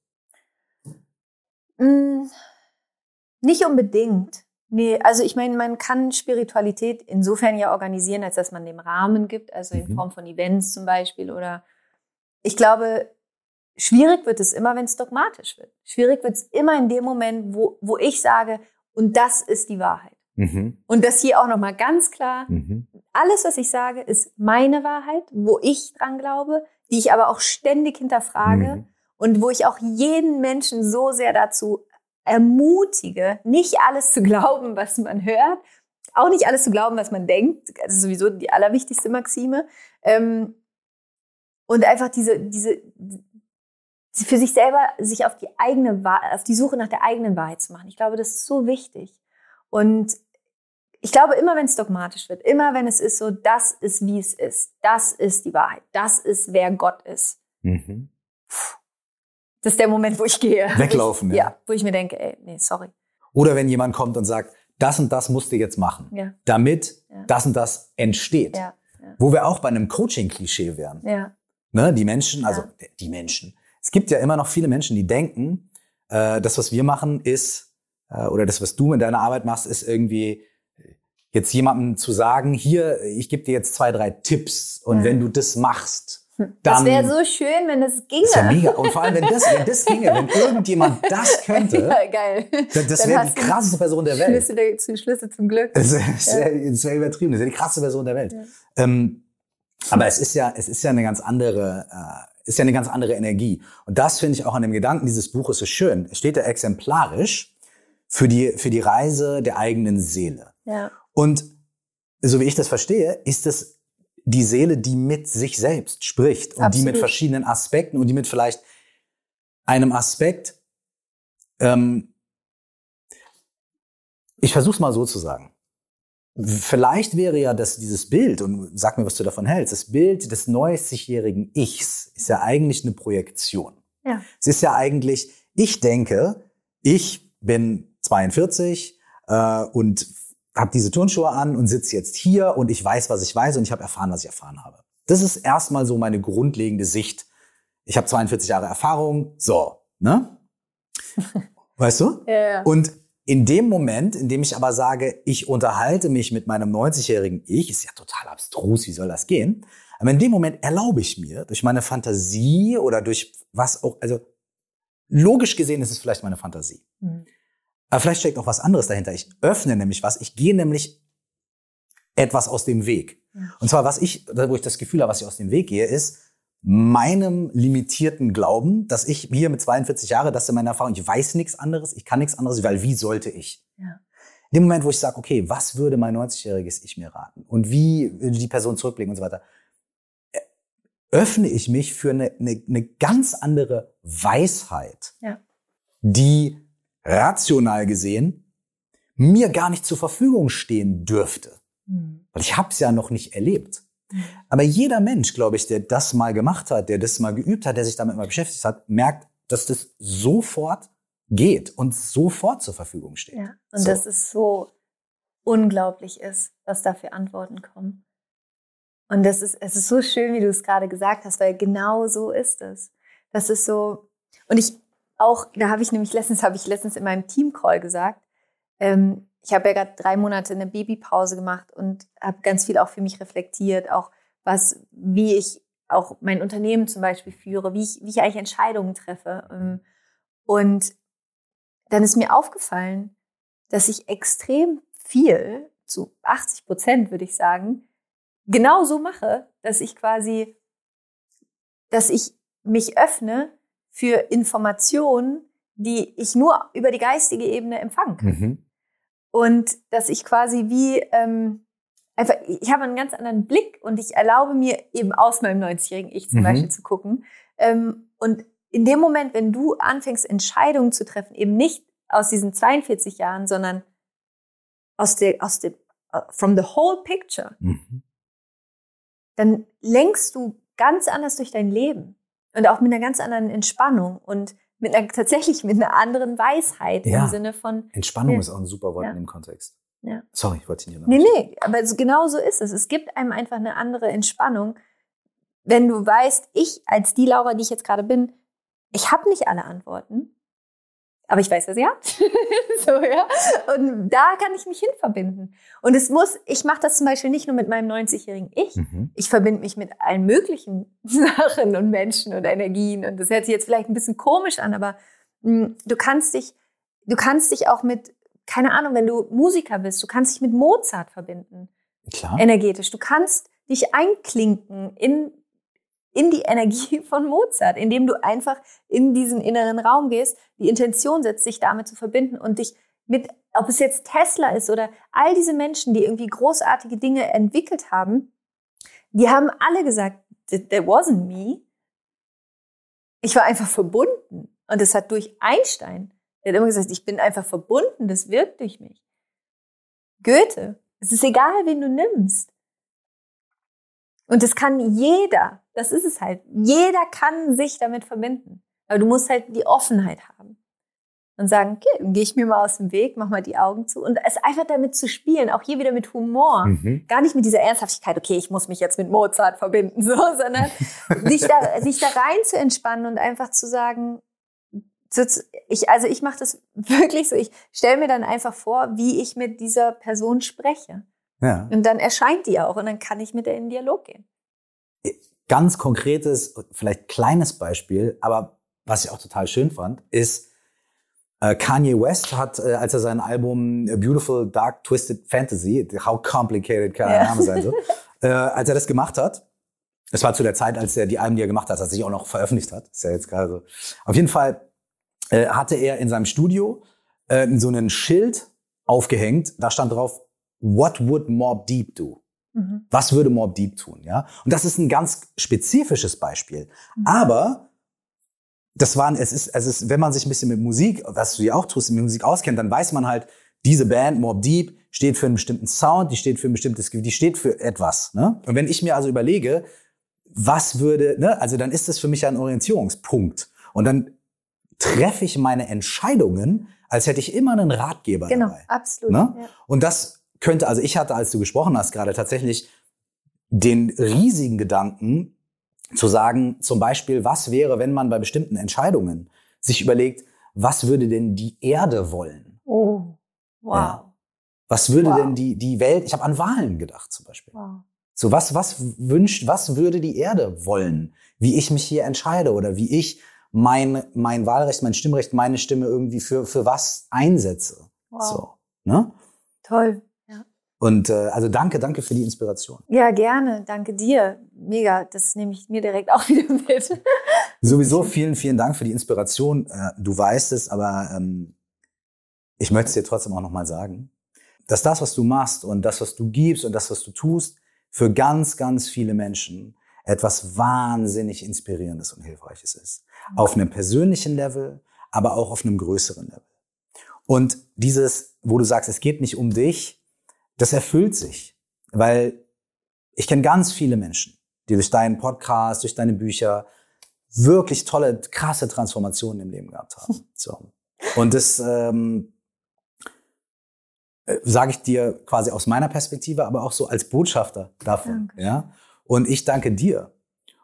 Mm, Nicht unbedingt. Nee, also ich meine, man kann Spiritualität insofern ja organisieren, als dass man dem Rahmen gibt, also in Mhm. Form von Events zum Beispiel oder ich glaube, schwierig wird es immer, wenn es dogmatisch wird. Schwierig wird es immer in dem Moment, wo, wo ich sage, und das ist die Wahrheit. Mhm. Und das hier auch nochmal ganz klar, Mhm. alles, was ich sage, ist meine Wahrheit, wo ich dran glaube, die ich aber auch ständig hinterfrage Mhm. Und wo ich auch jeden Menschen so sehr dazu ermutige, nicht alles zu glauben, was man hört, auch nicht alles zu glauben, was man denkt. Das ist sowieso die allerwichtigste Maxime. Ähm, und einfach diese, diese, für sich selber sich auf die eigene, auf die Suche nach der eigenen Wahrheit zu machen. Ich glaube, das ist so wichtig. Und ich glaube, immer wenn es dogmatisch wird, immer wenn es ist so, das ist wie es ist, das ist die Wahrheit, das ist wer Gott ist, Mhm. Das ist der Moment, wo ich gehe. Weglaufen, wo ich, ja. ja. Wo ich mir denke, ey, nee, sorry. Oder wenn jemand kommt und sagt, das und das musst du jetzt machen, Ja, damit Ja. das und das entsteht. ja. Wo wir auch bei einem Coaching-Klischee wären. ja. Ne, die Menschen, also die Menschen. Es gibt ja immer noch viele Menschen, die denken, äh, das, was wir machen, ist, äh, oder das, was du in deiner Arbeit machst, ist irgendwie jetzt jemandem zu sagen, hier, ich gebe dir jetzt zwei, drei Tipps und wenn du das machst, Das dann wäre so schön, wenn das ginge. das wäre mega. Und vor allem, wenn das, wenn das ginge, wenn irgendjemand das könnte, Ja, geil. das, das Dann wäre die krasseste Person der Welt. Schlüssel, der- Schlüssel zum Glück. Das wäre das wär übertrieben. Das wäre die krasseste Person der Welt. Ja. Ähm, aber es ist ja, es ist ja eine ganz andere, äh, ist ja eine ganz andere Energie. Und das finde ich auch an dem Gedanken dieses Buches so schön. Es steht da exemplarisch für die, für die Reise der eigenen Seele. Ja, Und so wie ich das verstehe, ist es die Seele, die mit sich selbst spricht und die mit Absolut. verschiedenen Aspekten und die mit vielleicht einem Aspekt, ähm, ich versuche es mal so zu sagen. Vielleicht wäre ja das, dieses Bild, und sag mir, was du davon hältst, das Bild des 90-jährigen Ichs ist ja eigentlich eine Projektion. ja, Es ist ja eigentlich, ich denke, ich bin 42 äh, und habe diese Turnschuhe an und sitze jetzt hier und ich weiß, was ich weiß und ich habe erfahren, was ich erfahren habe. Das ist erstmal so meine grundlegende Sicht. Ich habe 42 Jahre Erfahrung, so, ne? Weißt du? Ja, ja. Und in dem Moment, in dem ich aber sage, ich unterhalte mich mit meinem 90-jährigen Ich, ist ja total abstrus, wie soll das gehen? Aber in dem Moment erlaube ich mir, durch meine Fantasie oder durch was auch, also logisch gesehen ist es vielleicht meine Fantasie. Mhm. Aber vielleicht steckt auch was anderes dahinter. Ich öffne nämlich was. Ich gehe nämlich etwas aus dem Weg. Ja. Und zwar, was ich, wo ich das Gefühl habe, was ich aus dem Weg gehe, ist meinem limitierten Glauben, dass ich hier mit 42 Jahren, das ist meine Erfahrung, ich weiß nichts anderes, ich kann nichts anderes, weil wie sollte ich? Ja. In dem Moment, wo ich sage, okay, was würde mein 90-jähriges Ich mir raten? Und wie würde die Person zurückblicken und so weiter? äh, Öffne ich mich für eine, eine, eine ganz andere Weisheit, Ja. die rational gesehen mir gar nicht zur Verfügung stehen dürfte. Mhm. Weil ich habe es ja noch nicht erlebt. Aber jeder Mensch, glaube ich, der das mal gemacht hat, der das mal geübt hat, der sich damit mal beschäftigt hat, merkt, dass das sofort geht und sofort zur Verfügung steht. Ja. Und So. dass es so unglaublich ist, was da für Antworten kommen. Und das ist, es ist so schön, wie du es gerade gesagt hast, weil genau so ist es. Das ist so, und ich auch, da habe ich nämlich letztens, habe ich letztens in meinem Teamcall gesagt, ähm, ich habe ja gerade drei Monate eine Babypause gemacht und habe ganz viel auch für mich reflektiert, auch was, wie ich auch mein Unternehmen zum Beispiel führe, wie ich, wie ich eigentlich Entscheidungen treffe. Ähm, Und dann ist mir aufgefallen, dass ich extrem viel, zu 80 Prozent würde ich sagen, genau so mache, dass ich quasi, dass ich mich öffne für Informationen, die ich nur über die geistige Ebene empfangen kann. Mhm. Und dass ich quasi wie ähm, einfach, ich habe einen ganz anderen Blick und ich erlaube mir eben aus meinem 90-jährigen Ich zum Mhm. Beispiel zu gucken. Ähm, und in dem Moment, wenn du anfängst, Entscheidungen zu treffen, eben nicht aus diesen 42 Jahren, sondern aus der, aus der, uh, from the whole picture, Mhm. dann lenkst du ganz anders durch dein Leben und auch mit einer ganz anderen Entspannung und mit einer, tatsächlich mit einer anderen Weisheit Ja. im Sinne von, Entspannung Ja. ist auch ein super Wort Ja. in dem Kontext. Ja. Sorry, ich wollte dich nicht Nee, unterbrechen. nee, aber genau so ist es. Es gibt einem einfach eine andere Entspannung, wenn du weißt, ich als die Laura, die ich jetzt gerade bin, ich habe nicht alle Antworten, aber ich weiß, was ihr habt. so, ja. Und da kann ich mich hin verbinden. Und es muss, ich mache das zum Beispiel nicht nur mit meinem 90-jährigen Ich. Mhm. Ich verbinde mich mit allen möglichen Sachen und Menschen und Energien. Und das hört sich jetzt vielleicht ein bisschen komisch an, aber mh, du kannst dich, du kannst dich auch mit, keine Ahnung, wenn du Musiker bist, du kannst dich mit Mozart verbinden, Klar. energetisch. Du kannst dich einklinken in, in die Energie von Mozart, indem du einfach in diesen inneren Raum gehst, die Intention setzt, sich damit zu verbinden und dich mit, ob es jetzt Tesla ist oder all diese Menschen, die irgendwie großartige Dinge entwickelt haben, die haben alle gesagt, that wasn't me. Ich war einfach verbunden. Und das hat durch Einstein, der hat immer gesagt, ich bin einfach verbunden, das wirkt durch mich. Goethe, es ist egal, wen du nimmst. Und das kann jeder, das ist es halt. Jeder kann sich damit verbinden. Aber du musst halt die Offenheit haben. Und sagen, okay, dann gehe ich mir mal aus dem Weg, mach mal die Augen zu. Und es einfach damit zu spielen, auch hier wieder mit Humor. Mhm. Gar nicht mit dieser Ernsthaftigkeit, okay, ich muss mich jetzt mit Mozart verbinden, so, sondern sich da, sich da rein zu entspannen und einfach zu sagen, ich, also ich mache das wirklich so, ich stelle mir dann einfach vor, wie ich mit dieser Person spreche. Ja. Und dann erscheint die auch und dann kann ich mit der in den Dialog gehen. Ganz konkretes, vielleicht kleines Beispiel, aber was ich auch total schön fand, ist, äh, Kanye West hat, äh, als er sein Album A Beautiful Dark Twisted Fantasy, how complicated kann der Ja. Name sein, so, äh, als er das gemacht hat, es war zu der Zeit, als er die Alben, die er gemacht hat, als er sich auch noch veröffentlicht hat, ist ja jetzt gerade so. Auf jeden Fall äh, hatte er in seinem Studio äh, so einen Schild aufgehängt, da stand drauf, What would Mob Deep do? Mhm. Was würde Mob Deep tun, ja? Und das ist ein ganz spezifisches Beispiel. Mhm. Aber das waren, es ist, es ist, wenn man sich ein bisschen mit Musik, was du ja auch tust, mit Musik auskennt, dann weiß man halt, diese Band Mob Deep steht für einen bestimmten Sound, die steht für ein bestimmtes, die steht für etwas, ne? Und wenn ich mir also überlege, was würde, ne, also dann ist das für mich ein Orientierungspunkt. Und dann treffe ich meine Entscheidungen als hätte ich immer einen Ratgeber Genau, dabei. absolut. Ne? Ja. Und das könnte, also ich hatte, als du gesprochen hast, gerade tatsächlich den riesigen Gedanken zu sagen, zum Beispiel, was wäre, wenn man bei bestimmten Entscheidungen sich überlegt, was würde denn die Erde wollen? Oh, wow. Ja. Was würde Wow. denn die, die Welt, ich habe an Wahlen gedacht zum Beispiel. wow. So, was, was wünscht, was würde die Erde wollen? Wie ich mich hier entscheide oder wie ich mein, mein Wahlrecht, mein Stimmrecht, meine Stimme irgendwie für, für was einsetze. Wow. So, ne? Toll. Und äh, also danke, danke für die Inspiration. Ja, gerne. Danke dir. Mega. Das nehme ich mir direkt auch wieder mit. Sowieso vielen, vielen Dank für die Inspiration. Äh, du weißt es, aber ähm, ich möchte es dir trotzdem auch nochmal sagen, dass das, was du machst und das, was du gibst und das, was du tust, für ganz, ganz viele Menschen etwas wahnsinnig Inspirierendes und Hilfreiches ist. Auf einem persönlichen Level, aber auch auf einem größeren Level. Und dieses, wo du sagst, es geht nicht um dich, das erfüllt sich. Weil ich kenne ganz viele Menschen, die durch deinen Podcast, durch deine Bücher wirklich tolle, krasse Transformationen im Leben gehabt haben. So. Und das ähm, sage ich dir quasi aus meiner Perspektive, aber auch so als Botschafter davon. Danke. Ja? Und ich danke dir.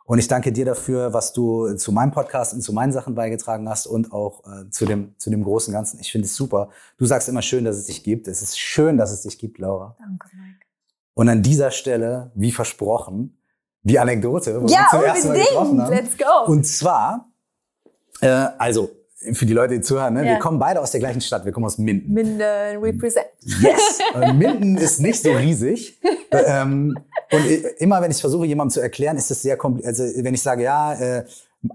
Und ich danke dir dafür, was du zu meinem Podcast und zu meinen Sachen beigetragen hast und auch äh, zu, dem, zu dem großen Ganzen. Ich finde es super. Du sagst immer schön, dass es dich gibt. Es ist schön, dass es dich gibt, Laura. Danke, Mike. Und an dieser Stelle, wie versprochen, die Anekdote, wo Ja, wir zum ersten Mal getroffen haben. Let's go. Und zwar, äh, also für die Leute, die zuhören, ne, Ja. wir kommen beide aus der gleichen Stadt. Wir kommen aus Minden. Minden represent. Yes. Minden ist nicht so riesig. ähm, und i- immer, wenn ich versuche, jemandem zu erklären, ist es sehr kompliziert. Also, wenn ich sage, ja, äh,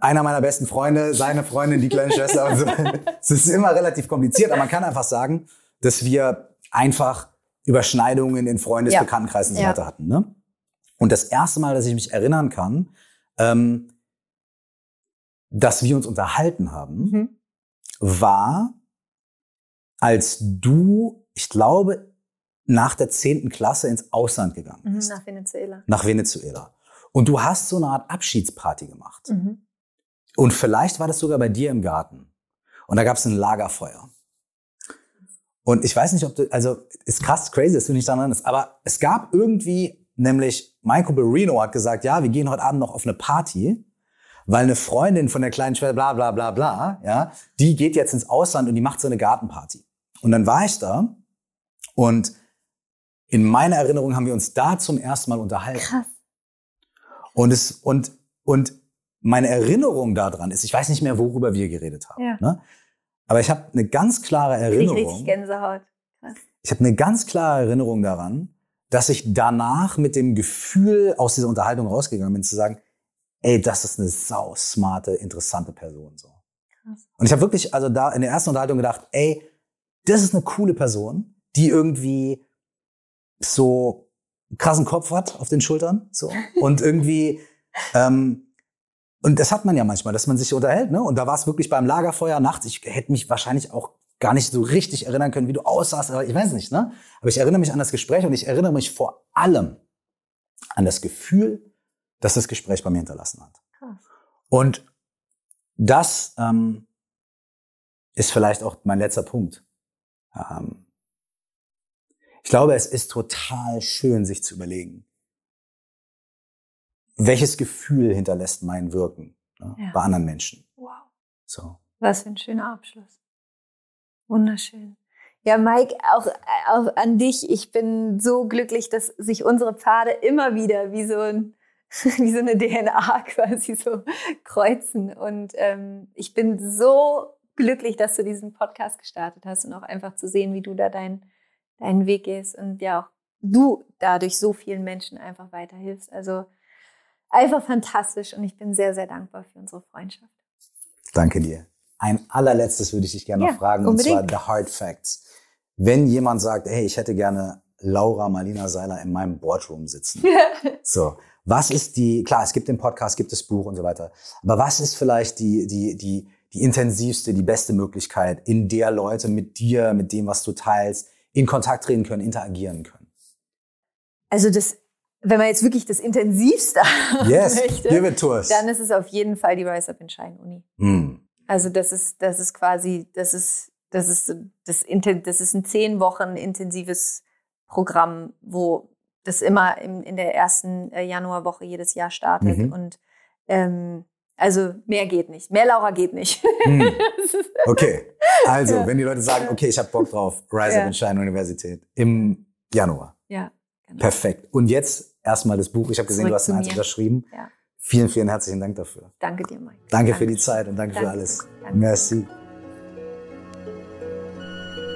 einer meiner besten Freunde, seine Freundin, die kleine Schwester und so. Es ist immer relativ kompliziert, aber man kann einfach sagen, dass wir einfach Überschneidungen in Freundes-, Ja. Bekanntenkreisen und so Ja. weiter hatten. Ne? Und das erste Mal, dass ich mich erinnern kann, ähm, dass wir uns unterhalten haben, Mhm. War, als du, ich glaube, nach der zehnten Klasse ins Ausland gegangen Mhm, bist, nach Venezuela. nach Venezuela. Und du hast so eine Art Abschiedsparty gemacht. Mhm. Und vielleicht war das sogar bei dir im Garten. Und da gab es ein Lagerfeuer. Und ich weiß nicht, ob du, also ist krass crazy, dass du nicht daran erinnerst, aber es gab irgendwie, nämlich Michael Barino hat gesagt, ja, wir gehen heute Abend noch auf eine Party, weil eine Freundin von der kleinen Schwester, bla bla bla bla, ja, die geht jetzt ins Ausland und die macht so eine Gartenparty. Und dann war ich da und in meiner Erinnerung haben wir uns da zum ersten Mal unterhalten. Krass. Und es und und meine Erinnerung daran ist, ich weiß nicht mehr, worüber wir geredet haben. Ja. Ne? Aber ich habe eine ganz klare Erinnerung. richtig Gänsehaut. Ich habe eine ganz klare Erinnerung daran, dass ich danach mit dem Gefühl aus dieser Unterhaltung rausgegangen bin, zu sagen, ey, das ist eine sau smarte, interessante Person. So. Krass. Und ich habe wirklich, also da in der ersten Unterhaltung gedacht, ey, das ist eine coole Person, die irgendwie so einen krassen Kopf hat auf den Schultern, so und irgendwie ähm, und das hat man ja manchmal, dass man sich unterhält, ne? Und da war es wirklich beim Lagerfeuer nachts. Ich hätte mich wahrscheinlich auch gar nicht so richtig erinnern können, wie du aussahst, aber ich weiß nicht, ne? Aber ich erinnere mich an das Gespräch und ich erinnere mich vor allem an das Gefühl, das das Gespräch bei mir hinterlassen hat. Krass. Und das ähm, ist vielleicht auch mein letzter Punkt. Ähm, ich glaube, es ist total schön, sich zu überlegen, welches Gefühl hinterlässt mein Wirken ne, Ja. bei anderen Menschen. Wow. So. Was für ein schöner Abschluss. Wunderschön. Ja, Mike, auch, auch an dich. Ich bin so glücklich, dass sich unsere Pfade immer wieder wie so, ein, wie so eine DNA quasi so kreuzen. Und ähm, ich bin so glücklich, dass du diesen Podcast gestartet hast und auch einfach zu sehen, wie du da dein, deinen Weg gehst und ja auch du dadurch so vielen Menschen einfach weiterhilfst. Also einfach fantastisch und ich bin sehr, sehr dankbar für unsere Freundschaft. Danke dir. Ein allerletztes würde ich dich gerne Ja, noch fragen, unbedingt. und zwar The Hard Facts. Wenn jemand sagt, hey, ich hätte gerne Laura Marlina Seiler in meinem Boardroom sitzen. So, was ist die, klar, es gibt den Podcast, gibt das Buch und so weiter, aber was ist vielleicht die, die, die, die intensivste, die beste Möglichkeit, in der Leute mit dir, mit dem, was du teilst, in Kontakt treten können, interagieren können? Also das, wenn man jetzt wirklich das Intensivste Yes, möchte, give it to us. dann ist es auf jeden Fall die Rise Up in Shine Uni. Hm. Also das ist, das ist quasi, das ist das ist das, das ist ein zehn Wochen intensives Programm, wo das immer in, in der ersten äh, Januarwoche jedes Jahr startet. Mhm. Und ähm, also mehr geht nicht. Mehr Laura geht nicht. Hm. Okay. Also, ja. wenn die Leute sagen, okay, ich habe Bock drauf, Rise ja. Up in Shine Universität im Januar. Ja. Genau. Perfekt. Und jetzt erstmal das Buch. Ich habe gesehen, Zurück du hast eins unterschrieben. Ja. Vielen, vielen herzlichen Dank dafür. Danke dir, Mike. Danke, danke für die Zeit und danke, danke für alles. Danke. Merci.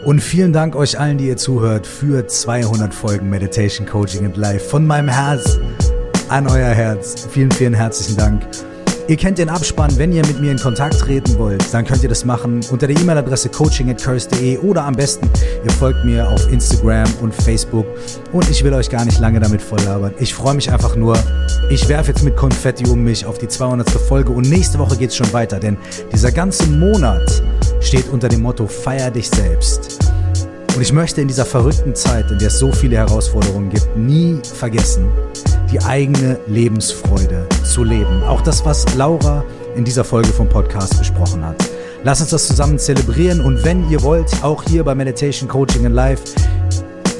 Und vielen Dank euch allen, die ihr zuhört, für 200 Folgen Meditation Coaching and Life. Von meinem Herz an euer Herz. Vielen, vielen herzlichen Dank. Ihr kennt den Abspann. Wenn ihr mit mir in Kontakt treten wollt, dann könnt ihr das machen unter der E-Mail-Adresse coaching@curse.de oder am besten ihr folgt mir auf Instagram und Facebook. Und ich will euch gar nicht lange damit volllabern. Ich freue mich einfach nur. Ich werfe jetzt mit Konfetti um mich auf die 200. Folge und nächste Woche geht es schon weiter, denn dieser ganze Monat steht unter dem Motto Feier dich selbst. Und ich möchte in dieser verrückten Zeit, in der es so viele Herausforderungen gibt, nie vergessen, die eigene Lebensfreude zu leben. Auch das, was Laura in dieser Folge vom Podcast besprochen hat. Lass uns das zusammen zelebrieren und wenn ihr wollt, auch hier bei Meditation Coaching in Live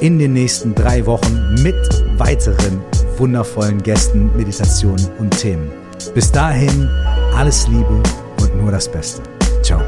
in den nächsten drei Wochen mit weiteren wundervollen Gästen, Meditationen und Themen. Bis dahin alles Liebe und nur das Beste. Ciao.